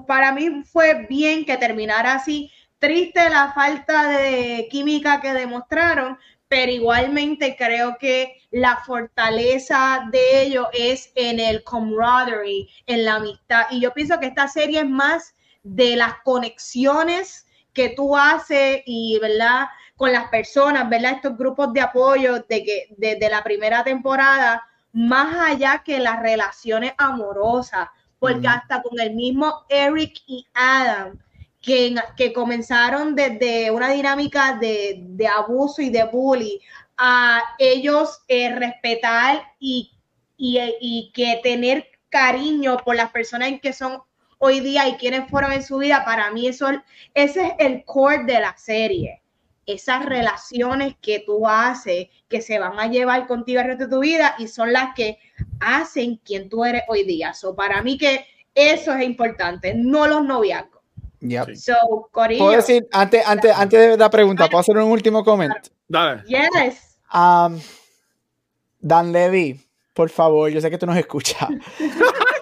para mí fue bien que terminara así. Triste la falta de química que demostraron, pero igualmente creo que la fortaleza de ellos es en el camaraderie, en la amistad. Y yo pienso que esta serie es más de las conexiones que tú haces y, ¿verdad? Con las personas, ¿verdad? Estos grupos de apoyo de que desde la primera temporada, más allá que las relaciones amorosas, porque hasta con el mismo Eric y Adam, que, que comenzaron desde una dinámica de, de, abuso y de bullying, a ellos eh, respetar y, y, y, que tener cariño por las personas en que son hoy día y quienes fueron en su vida, para mí eso, ese es el core de la serie. Esas relaciones que tú haces, que se van a llevar contigo el resto de tu vida y son las que hacen quien tú eres hoy día. So, para mí que eso es importante, no los noviazgos. Yep. So, ¿Puedo decir, antes, antes, antes de la pregunta, ¿puedo hacer un último comentario? Dale. Yes. Um, Dan Levy, por favor, yo sé que tú nos escuchas.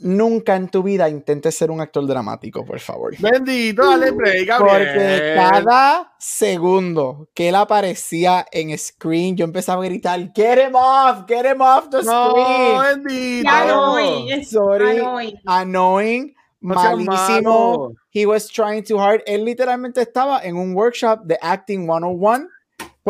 nunca en tu vida intentes ser un actor dramático, por favor. Bendito, dale break, Porque cada segundo que él aparecía en screen, yo empezaba a gritar, get him off, get him off the screen. No, bendito. Annoying. Sorry. Annoying. annoying malísimo. He was trying too hard. Él literalmente estaba en un workshop de Acting 101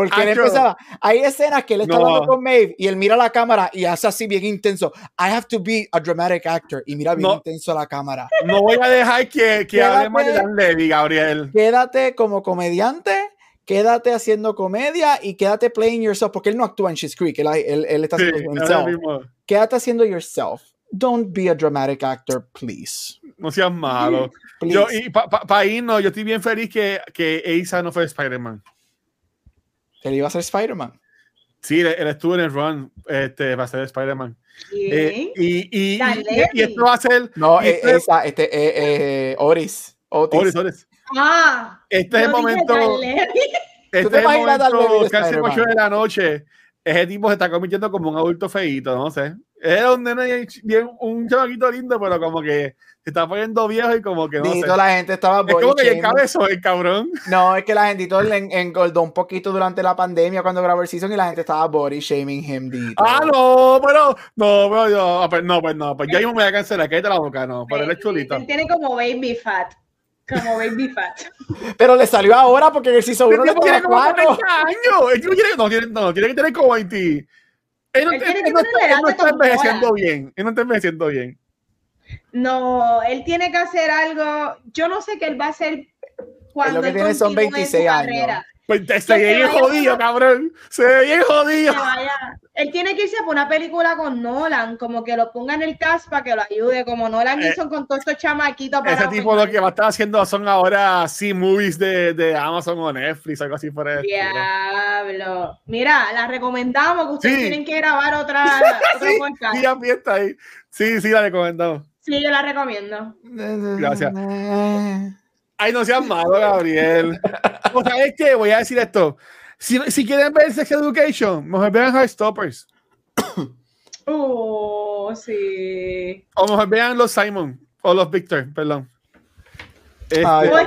porque él empezaba, hay escenas que él está hablando con Maeve y él mira la cámara y hace así bien intenso. I have to be a dramatic actor. Y mira bien intenso la cámara. No voy a dejar que, que hable más de Dan Levy, Gabriel. Quédate como comediante, quédate haciendo comedia y quédate playing yourself, porque él no actúa en She's Creek, él, él, él está haciendo himself. Quédate haciendo yourself. Don't be a dramatic actor, please. No seas malo. Yo, y para pa, pa irnos, yo estoy bien feliz que, que Asa no fue Spider-Man. Él iba a ser Spider-Man. Sí, él, estuvo en el run este, para ser Spider-Man. Eh, y, y, y, esto va a ser. No, eh, esa, este, eh, eh, Oris. Otis. Oris, Oris. Ah, este es el momento. Este es el momento, casi 8 de la noche. Ese tipo se está convirtiendo como un adulto feíto, no sé. Es un bien, un chamaquito lindo, pero como que se está poniendo viejo y como que no sé. la gente estaba Es como que el cabezón, el cabrón. No, es que la gente le engordó un poquito durante la pandemia cuando grabó el season y la gente estaba body shaming him. Ah, no, pero no, pero yo, ah, pues, no, pues no, pues ya mismo me voy a cancelar, cállate la boca, no, pero él es chulito. Él tiene como baby fat. Como baby fat. Pero le salió ahora porque el season 1 le tiene como 40 años. Él tiene, no, tiene, no, tiene que tener como 20. Él no, él él, él no, no está envejeciendo bien. Él no está envejeciendo bien. No, él tiene que hacer algo. Yo no sé qué él va a hacer cuando él lo que tiene son 26 años. Pues se ve bien jodido, cabrón. Se ve bien jodido. Él tiene que irse por una película con Nolan, como que lo ponga en el cast para que lo ayude, como Nolan eh, hizo con todos estos chamaquitos. ese tipo lo que va a estar haciendo son ahora sí movies de, de Amazon o Netflix, algo así por eso. Diablo. Mira, la recomendamos que ustedes tienen que grabar otra, otra sí, podcast. Sí, está ahí. Sí, sí, la recomendamos. Sí, yo la recomiendo. Gracias. Ay, no seas malo, Gabriel. o sea, es que voy a decir esto. Si, si quieren ver Sex Education, mejor vean Heartstoppers. Oh, sí. O mejor vean los Simon o los Victor, perdón. Este,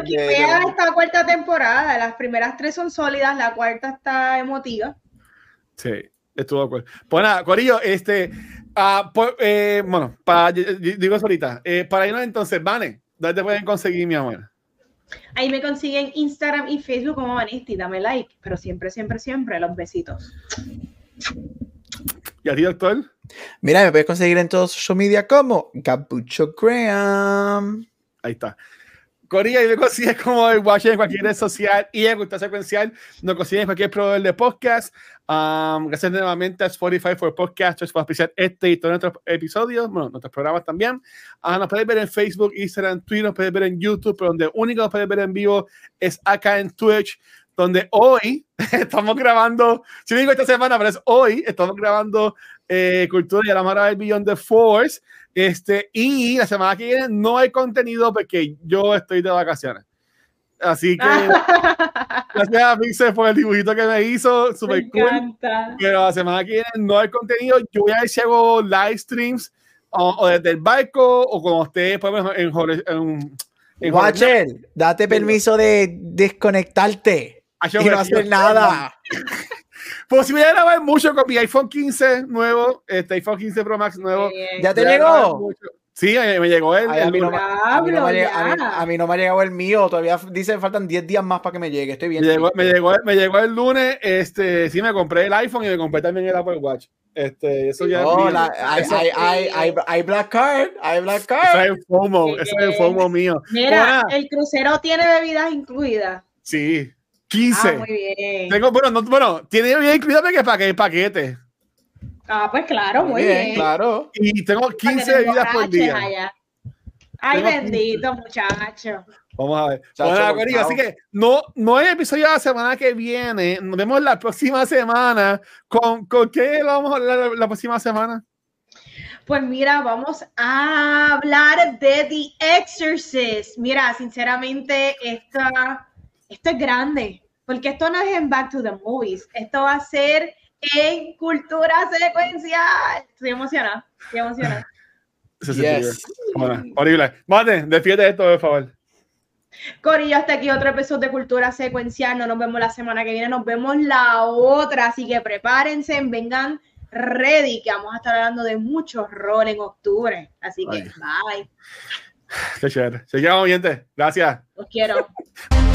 que vean esta cuarta temporada. Las primeras tres son sólidas, la cuarta está emotiva. Sí, estuvo de acuerdo. Pues nada, Corillo, este. Uh, pues, eh, bueno, para, digo eso ahorita. Eh, para irnos entonces, Vane, ¿dónde te pueden conseguir, mi amor? Ahí me consiguen Instagram y Facebook como Vanesti, dame like, pero siempre, siempre, siempre los besitos. ¿Y a ti, doctor? Mira, me puedes conseguir en todos social media como Capucho Graham. Ahí está. Corilla y me consigues como el Watch en cualquier red social y en Cultura Secuencial. Nos consigues en cualquier proveedor de podcast. Um, gracias nuevamente a Spotify for Podcasters por apreciar este y todos nuestros episodios, bueno, nuestros programas también. Uh, nos puedes ver en Facebook, Instagram, Twitter, nos puedes ver en YouTube, pero donde único nos puedes ver en vivo es acá en Twitch, donde hoy estamos grabando, si digo esta semana, pero es hoy, estamos grabando eh, Cultura y la Mara del Beyond the Force. Este, y la semana que viene no hay contenido porque yo estoy de vacaciones. Así que gracias a Pixel por el dibujito que me hizo, super cool. Pero la semana que viene no hay contenido. Yo voy a ver si hago live streams o, desde el barco o con ustedes en, en, en Watcher, date permiso de desconectarte. y no hacer nada. Pues si voy a grabar mucho con mi iPhone 15 nuevo, este iPhone 15 Pro Max nuevo. ¿Ya te llegó? Sí, me llegó el. a, mí no, me ha llegado el mío. Todavía dice que faltan 10 días más para que me llegue. Estoy bien. Me llegó, me llegó, me llegó el lunes. Este, sí, me compré el iPhone y me compré también el Apple Watch. Este, eso ya. Oh, la, hay, hay, hay, hay, Black Card. Hay Black Card. Ese es el FOMO. Ese es el FOMO mío. Mira, el crucero tiene bebidas incluidas. Sí. 15. Ah, muy bien. Tengo, bueno, no, bueno, tiene bebidas incluidas porque para que paquete. Ah, pues claro, muy, bien, Claro. Y tengo 15 bebidas por día. Ay, bendito, muchacho. Vamos a ver. bueno, así que no, no hay episodio la semana que viene. Nos vemos la próxima semana. ¿Con, con qué vamos a hablar la, próxima semana? Pues mira, vamos a hablar de The Exorcist. Mira, sinceramente, esta, esto es grande, porque esto no es en Back to the Movies. Esto va a ser en cultura secuencial. Estoy emocionada, estoy emocionada. Yes. horrible. Mate, defiende esto, por favor. Corillo, hasta aquí otro episodio de Cultura Secuencial. No nos vemos la semana que viene, nos vemos la otra. Así que prepárense, vengan ready, que vamos a estar hablando de muchos roles en octubre. Así que, bye. Qué chévere. Se llama, oyente. Gracias. Los quiero.